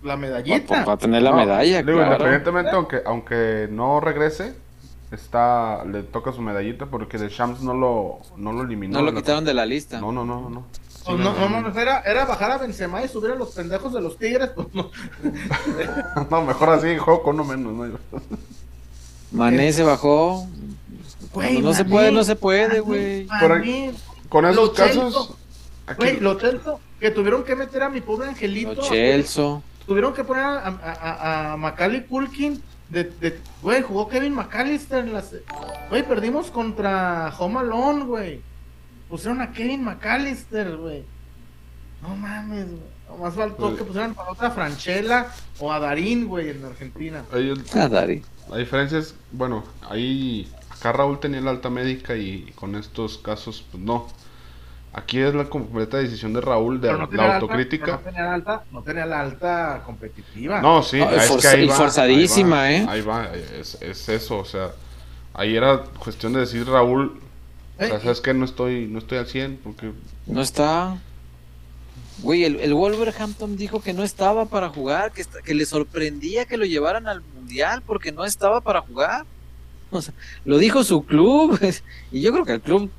la medallita. Para tener la No, medalla, digo, claro. independientemente, aunque, aunque no regrese, está, le toca su medallita porque de Shams no lo, no lo eliminó. No lo quitaron de la lista. No, no, no, no. Pues no, no, no, era, era bajar a Benzema y subir a los pendejos de los Tigres. Pues no. No, mejor así, juego con uno menos. ¿no? Mané se bajó. Güey, no se puede, no se puede, güey. Con esos Lo casos, Chelsea. Güey, lo Celso, que tuvieron que meter a mi pobre angelito. Lo Chelso. Tuvieron que poner a, a, a, a Macaulay Culkin. De, de, güey, jugó Kevin McAllister en las. Güey, perdimos contra Home Alone, güey. Pusieron a Kevin McAllister, güey. No mames, güey. Nomás faltó Pues- que pusieran a otra Franchella o a Darín, güey, en Argentina. ahí el- Ah, Dari. la diferencia es, bueno, ahí acá Raúl tenía la alta médica y con estos casos, pues no. Aquí es la completa decisión de Raúl de no la alta- autocrítica. pero no tenía la alta, no tenía la alta competitiva. No, sí, Ah, es forza- que ahí y va, forzadísima, ahí ¿eh? va, Ahí va, es, es eso, o sea, ahí era cuestión de decir Raúl, o sea, Eh, sabes que no estoy, no estoy al 100 porque No está. Güey, el, el Wolverhampton dijo que no estaba para jugar, que le sorprendía que lo llevaran al mundial porque no estaba para jugar. O sea, lo dijo su club. Y yo creo que el club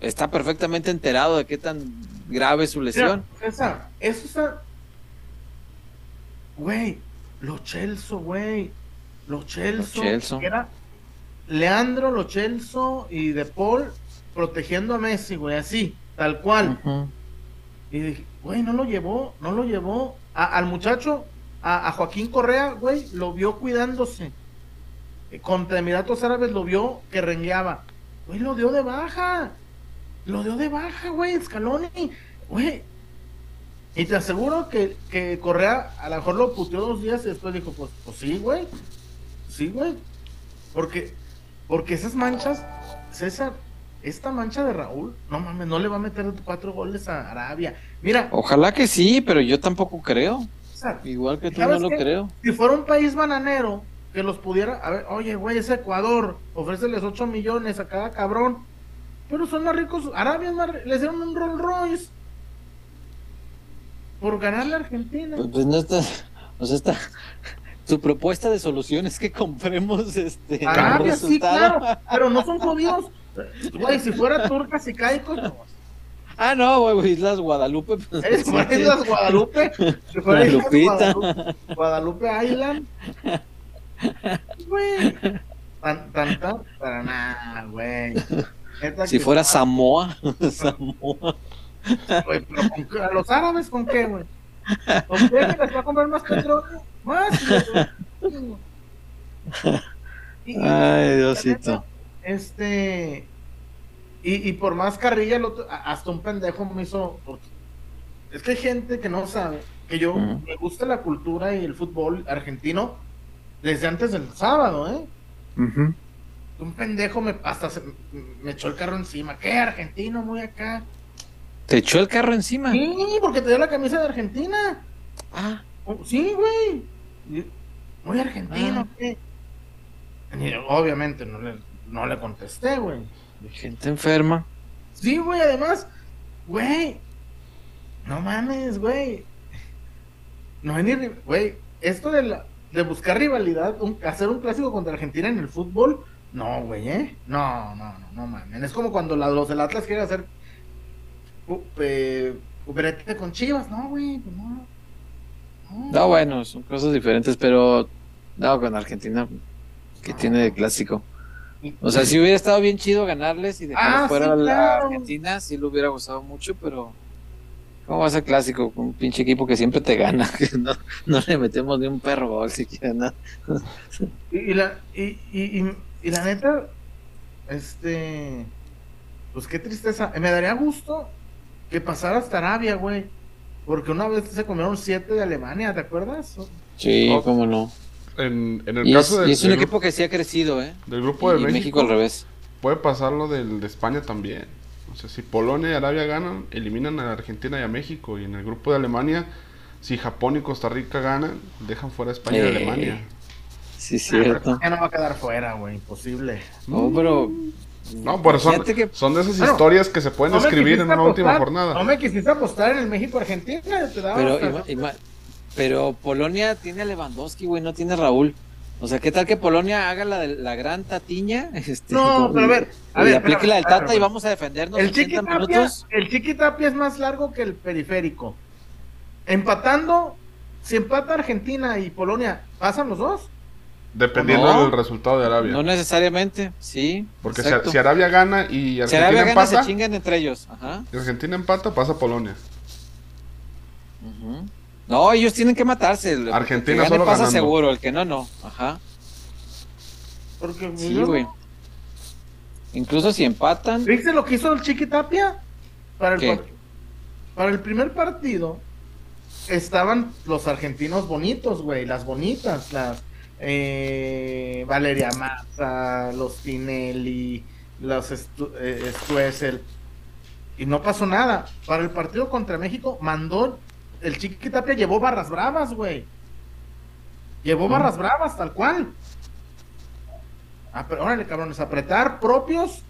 está perfectamente enterado de qué tan grave es su lesión. Mira, eso está. Güey, lo Chelso, güey. Lo Chelso. Lo Era Leandro, Lo Chelso y De Paul protegiendo a Messi, güey, así, tal cual. Y dije, güey, no lo llevó, no lo llevó. A- al muchacho, a, a Joaquín Correa, güey, lo vio cuidándose. Contra Emiratos Árabes lo vio que rengueaba. Güey, lo dio de baja. Lo dio de baja, güey, Scaloni. Güey. Y te aseguro que, que Correa a lo mejor lo puteó dos días y después dijo, pues, pues sí, güey. Sí, güey. Porque, porque esas manchas, César, esta mancha de Raúl, no mames, no le va a meter cuatro goles a Arabia. Mira, Ojalá que sí, pero yo tampoco creo. César, Igual que tú no ¿Sabes lo qué? creo. si fuera un país bananero que los pudiera, a ver, oye, güey, es Ecuador, ofréceles 8 millones a cada cabrón, pero son más ricos, Arabia es más les dieron un Rolls Royce por ganarle a Argentina. Pues, pues no está. O sea, está. Tu propuesta de solución es que compremos este. Arabia, sí, claro, pero no son jodidos. Güey, si fuera turcas y caicos, no. Ah, no, güey, Islas Guadalupe. pues, ¿Eres sí, fuera Islas Guadalupe? Si fuera. Guadalupe, Guadalupe Island. Güey. Tan, tan, tan, para nada, güey. Si fuera Samoa. Samoa. Güey, pero ¿con qué? ¿A los árabes con qué, güey? ¿Con qué? ¿Que ¿Les va a comprar más petróleo? Más. Y- y- Ay, Diosito. Este. Y, y por más carrilla, el otro- hasta un pendejo me hizo. Es que hay gente que no sabe que yo Ujú. me gusta la cultura y el fútbol argentino desde antes del sábado, ¿eh? Un pendejo me hasta se- me echó el carro encima. ¿Qué? Argentino, muy acá. ¿Te echó el carro encima? Sí, porque te dio la camisa de Argentina. Ah, Oh, Sí, güey. Muy argentino, Ah. ¿qué? Y obviamente no le, no le contesté, güey. gente enferma. Sí, güey, además, güey. No mames, güey. No hay ni. ri- Güey, esto de, la, de buscar rivalidad, un- hacer un clásico contra Argentina en el fútbol, no, güey, ¿eh? No, no, no, no mames. Es como cuando la- los del Atlas quieren hacer. u- eh, Uberete con Chivas, no, güey, pues no. No. No, bueno, son cosas diferentes, pero no, con Argentina, que tiene de clásico. O sea, si hubiera estado bien chido ganarles y dejar Ah, fuera sí, a la claro. Argentina, sí lo hubiera gustado mucho, pero ¿cómo va a ser clásico con un pinche equipo que siempre te gana? Que no, no le metemos ni un perro gol siquiera, nada. Y, y la, y, y, y- y la neta, este, pues qué tristeza. Me daría gusto que pasara hasta Arabia, güey. Porque una vez se comieron siete de Alemania, ¿te acuerdas? Sí, Oh. cómo no. En, en el Y es, caso del, y es un equipo grupo, que sí ha crecido, ¿eh? del grupo de y México, México al revés. puede pasar lo del de España también. O sea, si Polonia y Arabia ganan, eliminan a Argentina y a México. Y en el grupo de Alemania, si Japón y Costa Rica ganan, dejan fuera a España y Eh, Alemania. Sí, Ah, cierto. Ya no va a quedar fuera, güey, imposible. No, pero. No, pero son, que- son de esas Bueno, historias que se pueden No escribir en una última jornada. No me quisiste apostar en el México-Argentina, yo te daba Pero, pero Polonia tiene a Lewandowski, güey, no tiene a Raúl. O sea, ¿qué tal que Polonia haga la, de- la gran tatiña? Este, No, pero a ver, a y ver, aplique la del Tata y vamos a defendernos El 80 Chiqui Tapia, minutos. el Chiqui Tapia es más largo que el periférico. Empatando, si empata Argentina y Polonia, ¿pasan los dos? Dependiendo No. del resultado de Arabia. No necesariamente, sí. Porque si, si Arabia gana y Si Argentina Arabia gana, se empata, chingan entre ellos. Ajá. y Argentina empata, pasa Polonia. ujú. No, ellos tienen que matarse. el- Argentina el que gane solo pasa ganando. seguro, el que no, no. Ajá. Porque Sí, güey. Incluso si empatan. ¿Viste lo que hizo el Chiqui Tapia? Para el, para el primer partido estaban los argentinos bonitos, güey, las bonitas, las eh, Valeria Massa, los Tinelli, los Stu- eh, y no pasó nada. Para el partido contra México mandó, el Chiqui Tapia llevó barras bravas, güey. Llevó barras bravas, tal cual. Ah, pero órale, cabrones, apretar propios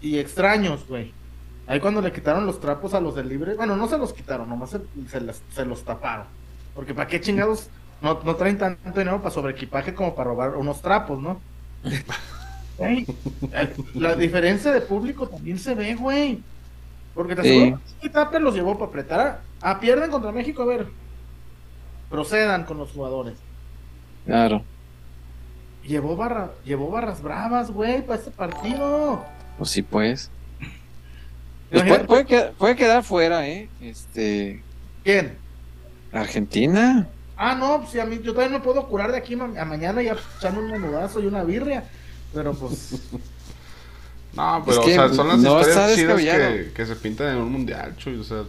y extraños, güey. Ahí cuando le quitaron los trapos a los del libre, bueno, no se los quitaron, nomás se, se las- se los taparon. Porque para qué chingados no, no traen tanto dinero para sobreequipaje como para robar unos trapos, ¿no? La diferencia de público también se ve, güey. Porque te Sí. aseguro que Tapia los llevó para apretar. Ah, pierden contra México, a ver. Procedan con los jugadores. Claro. Llevó, barra, llevó barras bravas, güey, para este partido. Pues sí, pues. Pues puede, puede quedar, puede quedar fuera, ¿eh? Este. ¿Quién? Argentina. Ah, no, pues sí, a mí, yo también me puedo curar de aquí ma- a mañana ya echarme un menudazo y una birria. Pero pues, No, pero que o sea, son las no historias chidas que, que se pintan en un mundial, Chuy. O sea,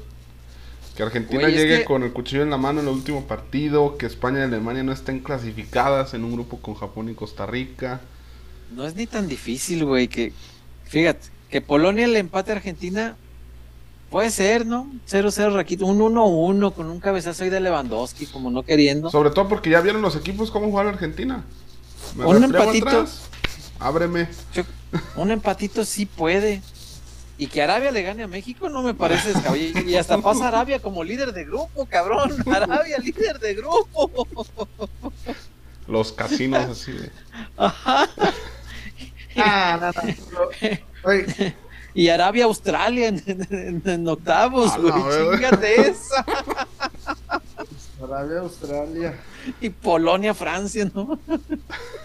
que Argentina Güey, es llegue que- con el cuchillo en la mano en el último partido, que España y Alemania no estén clasificadas en un grupo con Japón y Costa Rica. No es ni tan difícil, güey, que. Fíjate, que Polonia le empate a Argentina. Puede ser, ¿no? 0-0 Raquito. Un 1-1 con un cabezazo ahí de Lewandowski, como no queriendo. Sobre todo porque ya vieron los equipos cómo jugar Argentina. Me Un empatito. atrás, Ábreme. Yo- un empatito sí puede. Y que Arabia le gane a México no me parece descabellado. Y hasta pasa Arabia como líder de grupo, cabrón. Arabia líder de grupo. Los casinos así de. Ajá. ah, no. Y Arabia Australia en, en- en octavos, güey. Chingate esa. Arabia, Australia. Y Polonia, Francia, ¿no?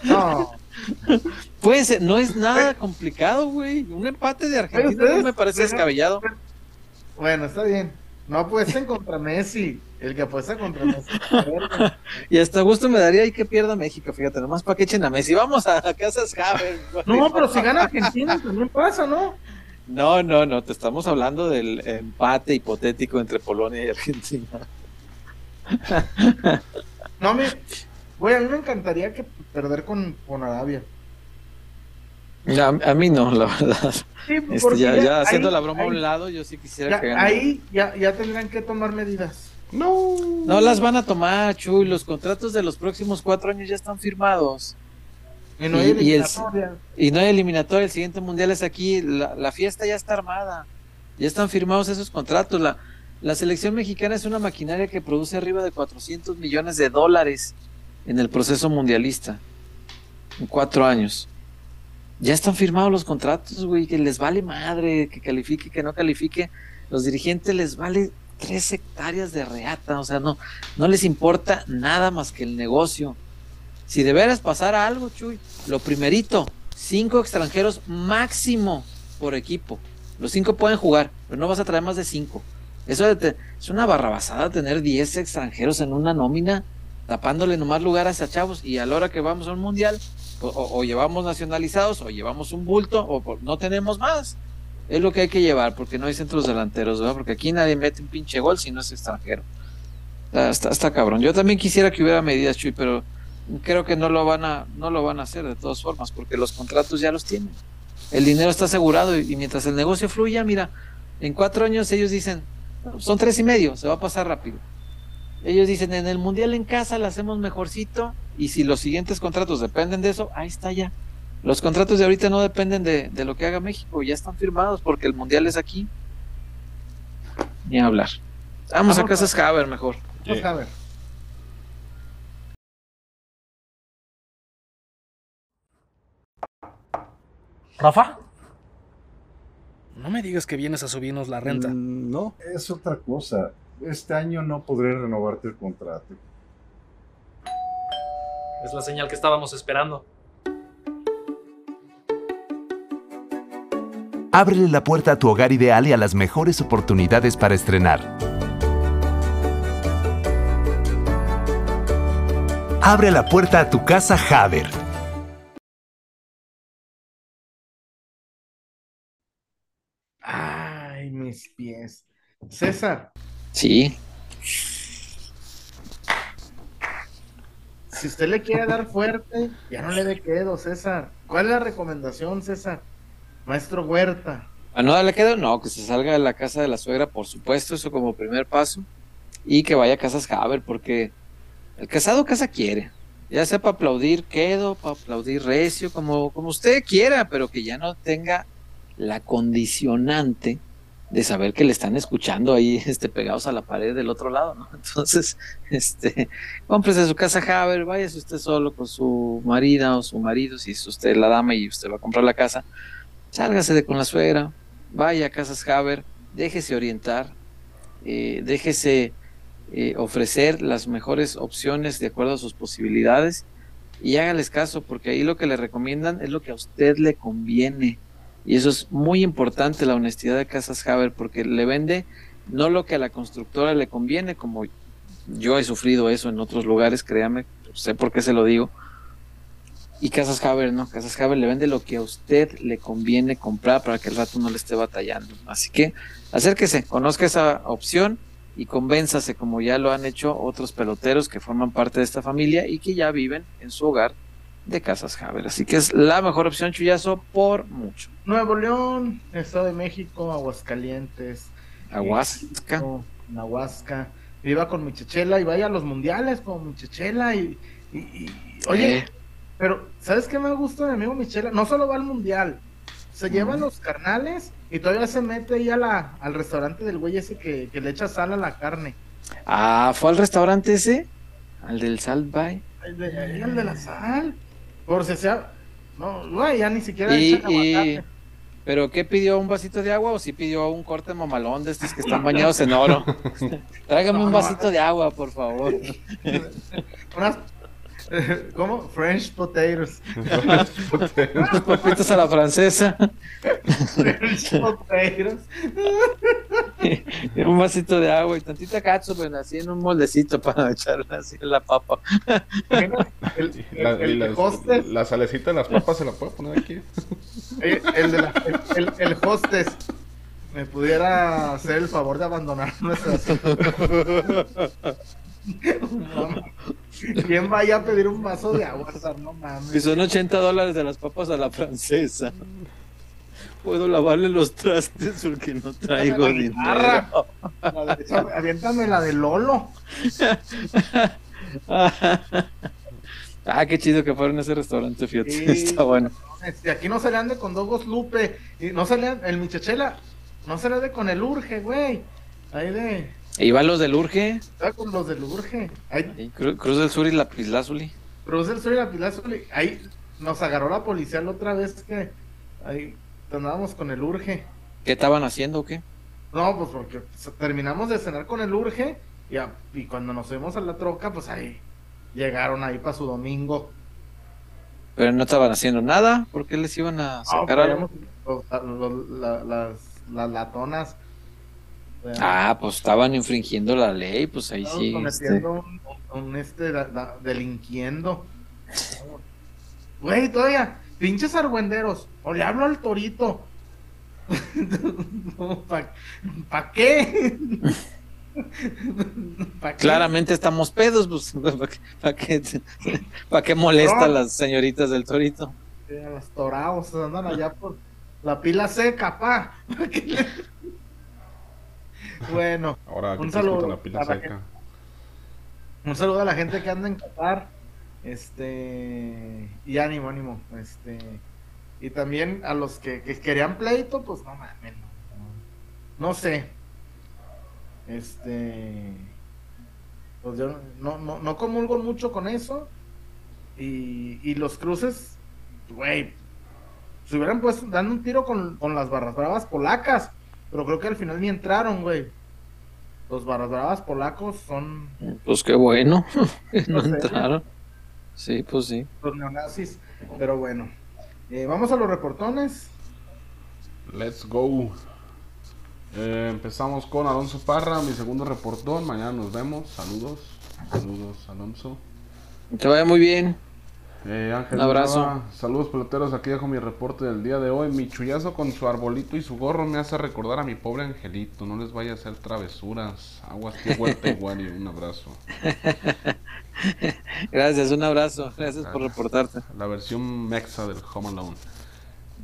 No, Puede ser, no es nada complicado, güey. Un empate de Argentina no me parece descabellado. bueno, está bien. No apuesten contra Messi. El que apuesta contra Messi. Y hasta gusto me daría ahí que pierda México, fíjate, nomás para que echen a Messi. Vamos a, Casas güey. No, pero si gana Argentina también pasa, ¿no? No, no, no, te estamos hablando del empate hipotético entre Polonia y Argentina. No, me. Güey, a mí me encantaría que perder con, con Arabia. A, a mí no, la verdad. Sí, Este, porque ya, ya ahí- haciendo la broma a un lado, yo sí quisiera ya- que gane. ahí ya, ya tendrán que tomar medidas. No. No las van a tomar, Chuy. Los contratos de los próximos cuatro años ya están firmados. Y no Y- hay y el- eliminatorias. Y no hay eliminatoria, el siguiente mundial es aquí, la, la fiesta ya está armada, ya están firmados esos contratos. La, la selección mexicana es una maquinaria que produce arriba de 400 millones de dólares en el proceso mundialista, en cuatro años. Ya están firmados los contratos, güey, que les vale madre, que califique, que no califique. Los dirigentes les vale tres hectáreas de reata, o sea, no, no les importa nada más que el negocio. Si de veras pasara algo, Chuy, lo primerito, cinco extranjeros máximo por equipo. Los cinco pueden jugar, pero no vas a traer más de cinco. Eso de es una barrabasada tener 10 extranjeros en una nómina. Tapándole nomás lugares a chavos y a la hora que vamos a un mundial, o, o llevamos nacionalizados o llevamos un bulto o no tenemos más. Es lo que hay que llevar porque no hay centros delanteros, ¿verdad? Porque aquí nadie mete un pinche gol si no es extranjero. Está, está, cabrón. Yo también quisiera que hubiera medidas, Chuy, pero creo que no lo van a no lo van a hacer de todas formas porque los contratos ya los tienen. El dinero está asegurado y mientras el negocio fluya, mira, en cuatro años ellos dicen, son tres y medio, se va a pasar rápido. Ellos dicen, en el mundial en casa lo hacemos mejorcito y si los siguientes contratos dependen de eso, ahí está ya. Los contratos de ahorita no dependen de, de lo que haga México, ya están firmados porque el mundial es aquí. Ni hablar. Vamos a Vamos Casas Haber mejor. Vamos a ver. ¿Rafa? No me digas que vienes a subirnos la renta. Mm, No, es otra cosa. Este año no podré renovarte el contrato. Es la señal que estábamos esperando. Ábrele la puerta a tu hogar ideal y a las mejores oportunidades para estrenar. Abre la puerta a tu casa Haber. Ay, mis pies. César, Sí, si usted le quiere dar fuerte, ya no le dé quedo, César. ¿Cuál es la recomendación, César? Maestro Huerta. ¿A no darle quedo? No, que se salga de la casa de la suegra, por supuesto, eso como primer paso. Y que vaya a casas Haber, porque el casado casa quiere. Ya sea para aplaudir quedo, para aplaudir recio, como, como usted quiera, pero que ya no tenga la condicionante de saber que le están escuchando ahí este, pegados a la pared del otro lado, ¿no? Entonces, este, cómprese su casa Haber, váyase usted solo con su marida o su marido, si es usted la dama y usted va a comprar la casa, sálgase de con la suegra, vaya a Casas Haber, déjese orientar, eh, déjese eh, ofrecer las mejores opciones de acuerdo a sus posibilidades y hágales caso, porque ahí lo que le recomiendan es lo que a usted le conviene. Y eso es muy importante, la honestidad de Casas Haber, porque le vende no lo que a la constructora le conviene, como yo he sufrido eso en otros lugares, créame, sé por qué se lo digo. Y Casas Haber, no, Casas Haber le vende lo que a usted le conviene comprar para que el rato no le esté batallando. Así que acérquese, conozca esa opción y convénzase, como ya lo han hecho otros peloteros que forman parte de esta familia y que ya viven en su hogar de Casas Haber. Así que es la mejor opción, Chuyazo, por mucho. Nuevo León, Estado de México, Aguascalientes. Aguasca. México, Aguasca. Iba con mi chechela y vaya a los mundiales con mi chechela y, y- y- oye, Eh, pero ¿sabes qué me gusta mi amigo Michela? No solo va al mundial, se lleva los carnales y todavía se mete ahí a la, al restaurante del güey ese que, que le echa sal a la carne. Ah, ¿fue al restaurante ese? Al del Salt Bay. El de, el de la sal. Por si sea. No, güey, ya ni siquiera Y, y-. ¿Pero qué pidió? ¿Un vasito de agua o sí pidió un corte mamalón de estos que están bañados en oro? Tráigame No, un no. vasito de agua, por favor. Unas. ¿Cómo? French potatoes. Unos papitos a la francesa. French potatoes. un vasito de agua y tantita catsup así en un moldecito para echarla así en la papa. El, el, La, el de las- hostess, la salecita de las papas se la puede poner aquí. eh, el, de la- el, el- el hostess me pudiera hacer el favor de abandonar nuestra ¿Quién vaya a pedir un vaso de agua? No mames. son 80 dólares de las papas a la francesa. Puedo lavarle los trastes porque no traigo dinero. La de- Aviéntame la de Lolo. ah, qué chido que fueron a ese restaurante, fíjate. Sí. Está bueno. Este, aquí no se le ande con Dogos Lupe. Y no se le ande, el Michechela. No se le ande con el Urge, güey. Ahí de. ¿Y van los del Urge? Está con los del Urge. Ahí, Y Cru- Cruz del Sur y la Pislázuli. Cruz del Sur y la Pilazuli. Ahí nos agarró la policía la otra vez que. Ahí andábamos con el Urge. ¿Qué estaban haciendo o qué? No, pues porque s- terminamos de cenar con el Urge. Y, a- y cuando nos fuimos a la troca, pues ahí llegaron ahí para su domingo. Pero no estaban haciendo nada. ¿Por qué les iban a Ah, sacar algo? los- los- la- las, las latonas. Sea, Ah, pues estaban infringiendo la ley, pues ahí sí. cometiendo un, un, este delinquiendo. Güey, todavía, pinches argüenderos. O le hablo al torito. ¿Para pa qué? Claramente estamos pedos, pues, ¿para qué, pa' qué, pa' qué molesta a las señoritas del torito? A los torados andan allá por la pila seca, pa. ¿Pa qué le- bueno, Ahora Un saludo la pila a la seca. un saludo a la gente que anda en Qatar. Este, y ánimo, ánimo. Este, y también a los que, que querían pleito, pues no mames, no, no, no sé. Este, pues yo no, no, no comulgo mucho con eso. Y, y los cruces, güey, se hubieran puesto dando un tiro con, con las barras bravas polacas. Pero creo que al final ni entraron, güey. Los barras bravas polacos son Pues qué bueno, que no entraron. Sí, pues sí. los neonazis. Pero bueno, Eh, vamos a los reportones. Let's go. Eh, empezamos con Alonso Parra, mi segundo reportón. Mañana nos vemos. Saludos. Saludos, Alonso. Te vaya muy bien. Eh, Ángel Un abrazo. Nava, saludos peloteros, aquí dejo mi reporte del día de hoy. Mi chullazo con su arbolito y su gorro me hace recordar a mi pobre angelito. No les vaya a hacer travesuras. Aguas, que vuelta igual un abrazo. Gracias, un abrazo. Gracias por reportarte. La versión mexa del Home Alone.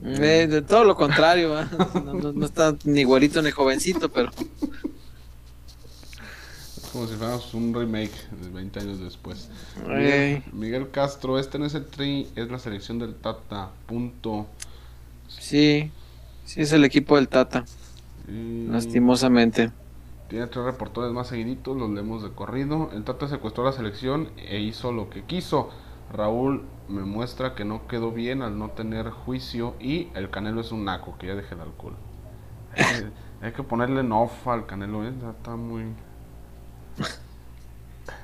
Eh, de todo lo contrario, ¿eh? no, no- no está ni güerito ni jovencito, pero como si fuéramos un remake de 20 años después. Miguel, Miguel Castro, este no es el tri, es la selección del Tata. Punto. sí, sí es el equipo del Tata, Y- lastimosamente. Tiene tres reportones más seguiditos, los leemos de corrido. El Tata secuestró la selección e hizo lo que quiso. Raúl me muestra que no quedó bien al no tener juicio y el Canelo es un naco, que ya deje el alcohol. Hay que, ponerle nof al Canelo, ¿eh? Ya está muy...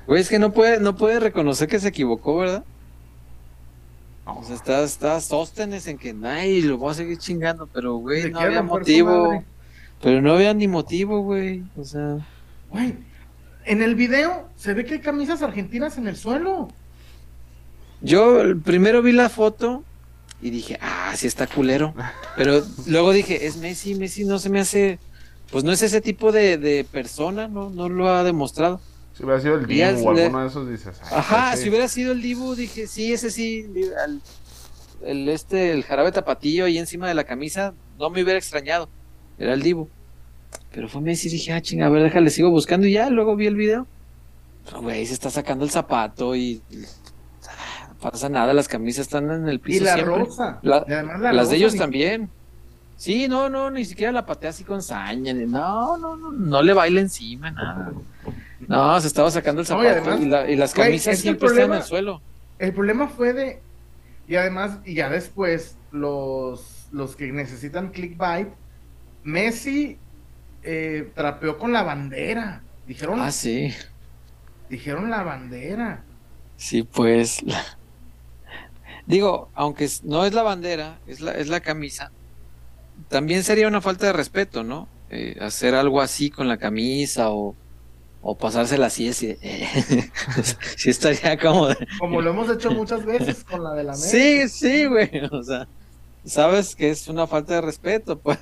Güey, es que no puede, no puede reconocer que se equivocó, ¿verdad? O sea, está, está sóstenes en que, ay, lo voy a seguir chingando, pero, güey, no había motivo. Pero no había ni motivo, güey. O sea, Güey, en el video se ve que hay camisas argentinas en el suelo. yo primero vi la foto y dije, ah, sí está culero. Pero luego dije, es Messi, Messi no se me hace, pues no es ese tipo de, de persona, no, no lo ha demostrado. si hubiera sido el Dibu o alguno de esos, dices... ay, Ajá, ese- si hubiera sido el Dibu, dije, sí, ese sí, el, el este, el jarabe tapatillo ahí encima de la camisa, no me hubiera extrañado, era el Dibu. Pero fue Messi, dije, ah, chinga, a ver, déjale, sigo buscando y ya, luego vi el video. Pues, Güey, se está sacando el zapato y ah, no pasa nada, las camisas están en el Y piso la siempre. rosa. La- Y la las rosa de ellos también. Sí, no, no, ni siquiera la patea así con saña. No, no, no, no le baila encima, nada. No, se estaba sacando el No, y zapato además, y, la- y las camisas es siempre están en el suelo. El problema fue de. Y además, y ya después, los, los que necesitan clickbait, Messi eh, trapeó con la bandera. Dijeron, Ah, sí, dijeron la bandera. sí, pues. Digo, aunque no es la bandera, es la, es la camisa, también sería una falta de respeto, ¿no? Eh, hacer algo así con la camisa o, o pasársela así, así. sí estaría como Como lo hemos hecho muchas veces con la de la América. Sí, sí, güey. O sea, sabes que es una falta de respeto, pues.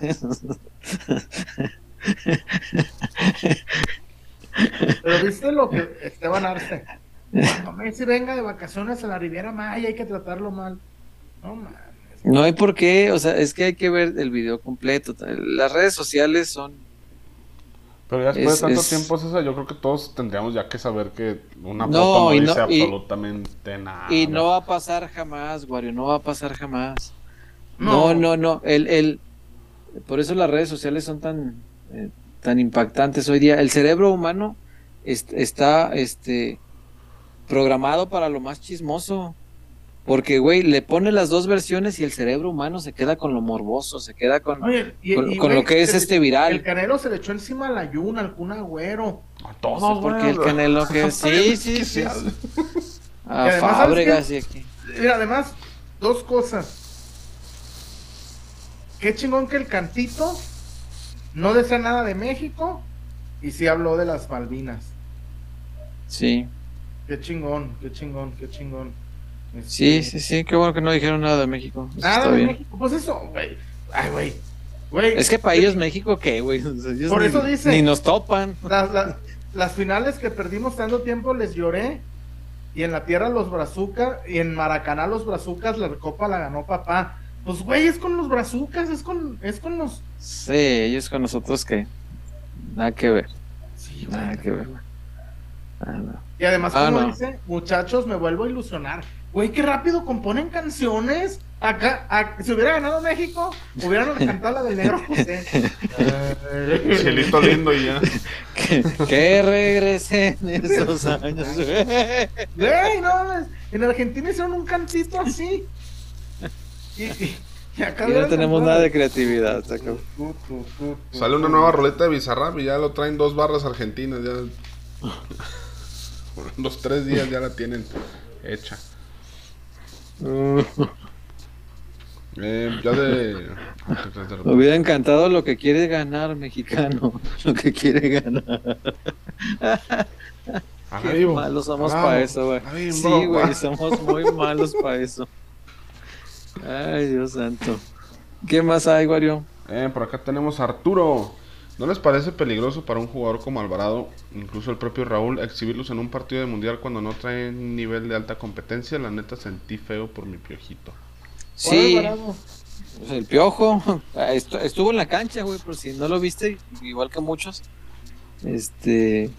Pero viste lo que Esteban Arce. Cuando Messi venga de vacaciones a la Riviera Maya hay que tratarlo mal. No mames. No hay por qué, o sea, es que hay que ver el video completo. Las redes sociales son. Pero ya después Es- de tanto es- tiempo, César, yo creo que todos tendríamos ya que saber que una No, foto no y dice no- y- absolutamente nada. Y no va a pasar jamás, Wario, no va a pasar jamás. No. No, no, no. El, el, por eso las redes sociales son tan, eh, tan impactantes hoy día. El cerebro humano est- está este, programado para lo más chismoso. Porque, güey, le pone las dos versiones y el cerebro humano se queda con lo morboso, se queda con, Oye, y- con, y, con güey, lo que es se- este viral. El Canelo se le echó encima a la Yuna, al Kun Agüero. A No todos, sé por qué el. Canelo que sí, sí, sí. A además, y aquí. Mira, además, dos cosas. Qué chingón que el cantito no desea nada de México y sí habló de las Malvinas. Sí, Qué chingón, qué chingón, qué chingón. Este, sí, sí, sí, qué bueno que no dijeron nada de México. Eso Nada de bien. México, pues eso, güey. Ay, güey. Güey. Es que para ellos México, ¿qué, güey? O sea, ellos Por ni, eso dice- ni nos topan. Las, las- las finales que perdimos tanto tiempo les lloré. Y en la tierra los brazucas. Y en Maracaná los brazucas, la copa la ganó papá. Pues, güey, es con los brazucas, es con, es con los. Sí, ellos con nosotros que nada que ver, Sí, nada güey. que ver. Ah, no. Y además, Ah, como no. dice, muchachos, me vuelvo a ilusionar. Güey, qué rápido componen canciones. Acá, a- si hubiera ganado México, hubieran cantado la del negro José. Eh, Cielito lindo y ya. Que, que regresen esos años. güey. Güey, no, mames, en Argentina hicieron un cantito así. Y, y- y acá Y no tenemos cantado- nada de creatividad. tu, tu, tu, Sale una nueva roleta de Bizarrap y ya lo traen dos barras argentinas. Ya. Los tres días ya la tienen hecha. Eh, ya de. Me hubiera encantado lo que quiere ganar mexicano. Lo que quiere ganar. Qué malos somos para eso, güey. Sí, güey, somos muy malos para eso. Ay, Dios santo. ¿Qué más hay, Wario? Eh, por acá tenemos a Arturo. ¿No les parece peligroso para un jugador como Alvarado, incluso el propio Raúl, exhibirlos en un partido de mundial cuando no traen nivel de alta competencia? La neta sentí feo por mi piojito. Sí, pues el piojo estu- estuvo en la cancha, güey, por si no lo viste, igual que muchos. Este.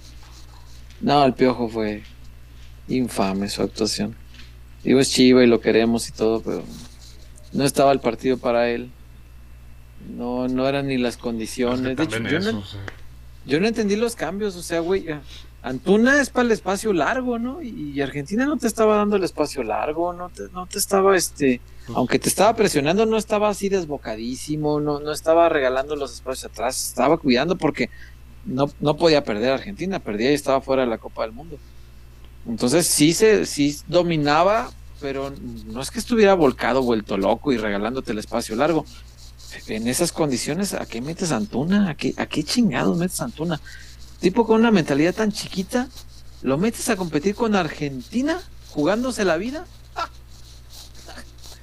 No, el piojo fue infame su actuación. Digo, es chiva y lo queremos y todo, pero no estaba el partido para él. No, no eran ni las condiciones. De hecho, yo eso, no, yo no entendí los cambios, o sea, güey, Antuna es para el espacio largo, ¿no? Y, y Argentina no te estaba dando el espacio largo, no te, no te estaba, este, aunque te estaba presionando, no estaba así desbocadísimo, no, no estaba regalando los espacios atrás, estaba cuidando porque no, no podía perder Argentina, perdía y estaba fuera de la Copa del Mundo. Entonces sí se, sí dominaba, pero no es que estuviera volcado, vuelto loco y regalándote el espacio largo. En esas condiciones, ¿a qué metes a Antuna? ¿A qué, a qué chingados metes a Antuna? Tipo con una mentalidad tan chiquita, ¿lo metes a competir con Argentina? ¿Jugándose la vida? ¡Ah!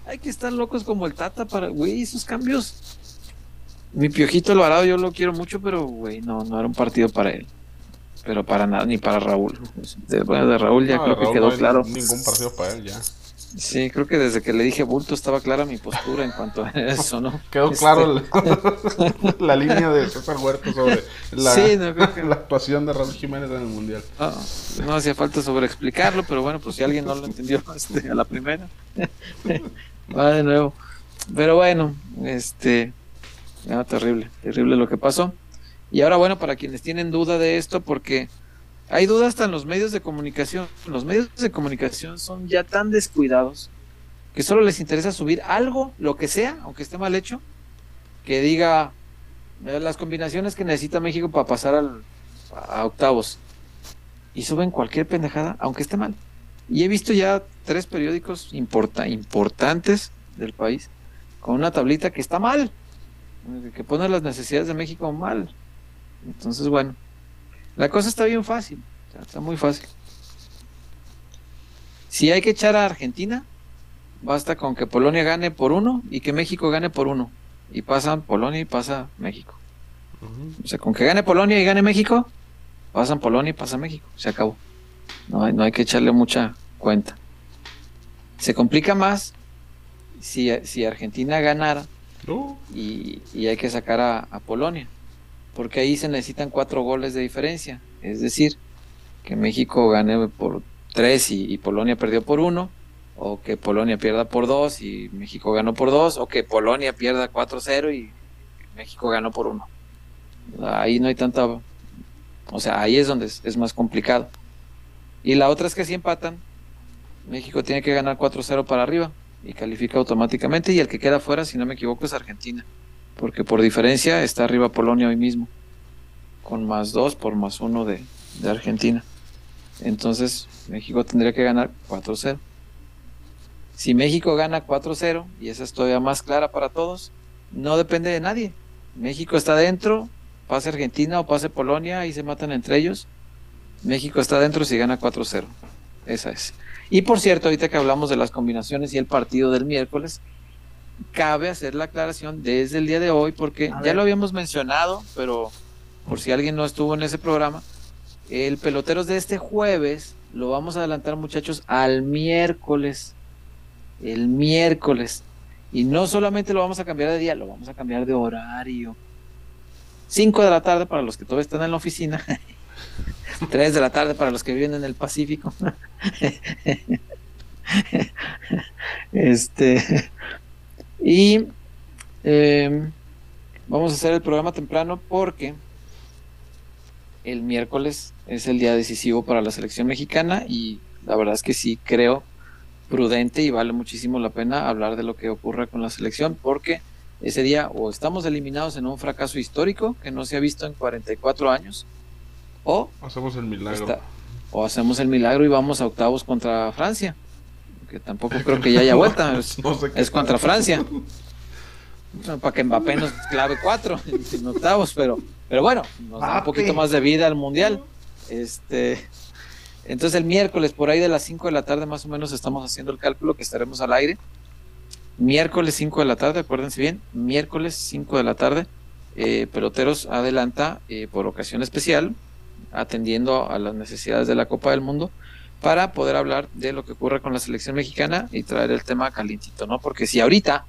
Hay que estar locos como el Tata para, güey, esos cambios. Mi piojito Alvarado yo lo quiero mucho, pero, güey, no, no era un partido para él. Pero para nada, ni para Raúl. De, bueno, de Raúl ya No, creo que quedó no claro. Ningún partido para él ya. Sí, creo que desde que le dije bulto estaba clara mi postura en cuanto a eso, ¿no? Quedó Este, claro la, la línea de César Huerta sobre la, Sí, no, creo que- la actuación de Raúl Jiménez en el mundial. No, no hacía falta sobre explicarlo, pero bueno, pues si alguien no lo entendió este, a la primera, va de nuevo. Pero bueno, este, no, terrible, terrible lo que pasó. Y ahora bueno, para quienes tienen duda de esto, porque hay dudas hasta en los medios de comunicación. Los medios de comunicación son ya tan descuidados que solo les interesa subir algo, lo que sea, aunque esté mal hecho, que diga eh, las combinaciones que necesita México para pasar al, a octavos y suben cualquier pendejada, aunque esté mal. Y he visto ya tres periódicos importa- importantes del país con una tablita que está mal, que pone las necesidades de México mal. Entonces, bueno, la cosa está bien fácil, está muy fácil. Si hay que echar a Argentina, basta con que Polonia gane por uno y que México gane por uno. Y pasan Polonia y pasa México. O sea, con que gane Polonia y gane México, pasan Polonia y pasa México. Se acabó. No hay, no hay que echarle mucha cuenta. Se complica más si, si Argentina ganara y, y hay que sacar a, a Polonia. Porque ahí se necesitan cuatro goles de diferencia. Es decir, que México gane por tres y, Polonia perdió por uno. O que Polonia pierda por dos y México ganó por dos. O que Polonia pierda 4-0 y México ganó por uno. Ahí no hay tanta... O sea, ahí es donde es, es más complicado. Y la otra es que si empatan, México tiene que ganar 4-0 para arriba y califica automáticamente. Y el que queda fuera, si no me equivoco, es Argentina. Porque por diferencia está arriba Polonia hoy mismo. Con más 2 por más 1 de, de Argentina. Entonces México tendría que ganar 4-0. Si México gana 4-0, y esa es todavía más clara para todos, no depende de nadie. México está dentro pase Argentina o pase Polonia y se matan entre ellos. México está dentro si gana 4-0. Esa es. Y por cierto, ahorita que hablamos de las combinaciones y el partido del miércoles, cabe hacer la aclaración desde el día de hoy, porque ya lo habíamos mencionado, pero por si alguien no estuvo en ese programa, el peloteros de este jueves lo vamos a adelantar, muchachos, al miércoles. El miércoles. Y no solamente lo vamos a cambiar de día, lo vamos a cambiar de horario. 5 de la tarde para los que todavía están en la oficina. 3 de la tarde para los que viven en el Pacífico. este. Y eh, vamos a hacer el programa temprano porque el miércoles es el día decisivo para la selección mexicana y la verdad es que sí creo prudente y vale muchísimo la pena hablar de lo que ocurre con la selección porque ese día o estamos eliminados en un fracaso histórico que no se ha visto en 44 años o Hacemos el milagro. Está- o hacemos el milagro y vamos a octavos contra Francia. Que tampoco creo que ya haya vuelta. Es, No sé qué es contra Francia. Para que Mbappé nos clave cuatro en, octavos, pero, pero bueno, nos da un poquito más de vida al mundial. Este, entonces el miércoles, por ahí de las 5 de la tarde, más o menos, estamos haciendo el cálculo que estaremos al aire. Miércoles 5 de la tarde, acuérdense bien, miércoles 5 de la tarde, eh, Peloteros adelanta eh, por ocasión especial, atendiendo a las necesidades de la Copa del Mundo, para poder hablar de lo que ocurre con la selección mexicana y traer el tema calientito, ¿no? Porque si ahorita,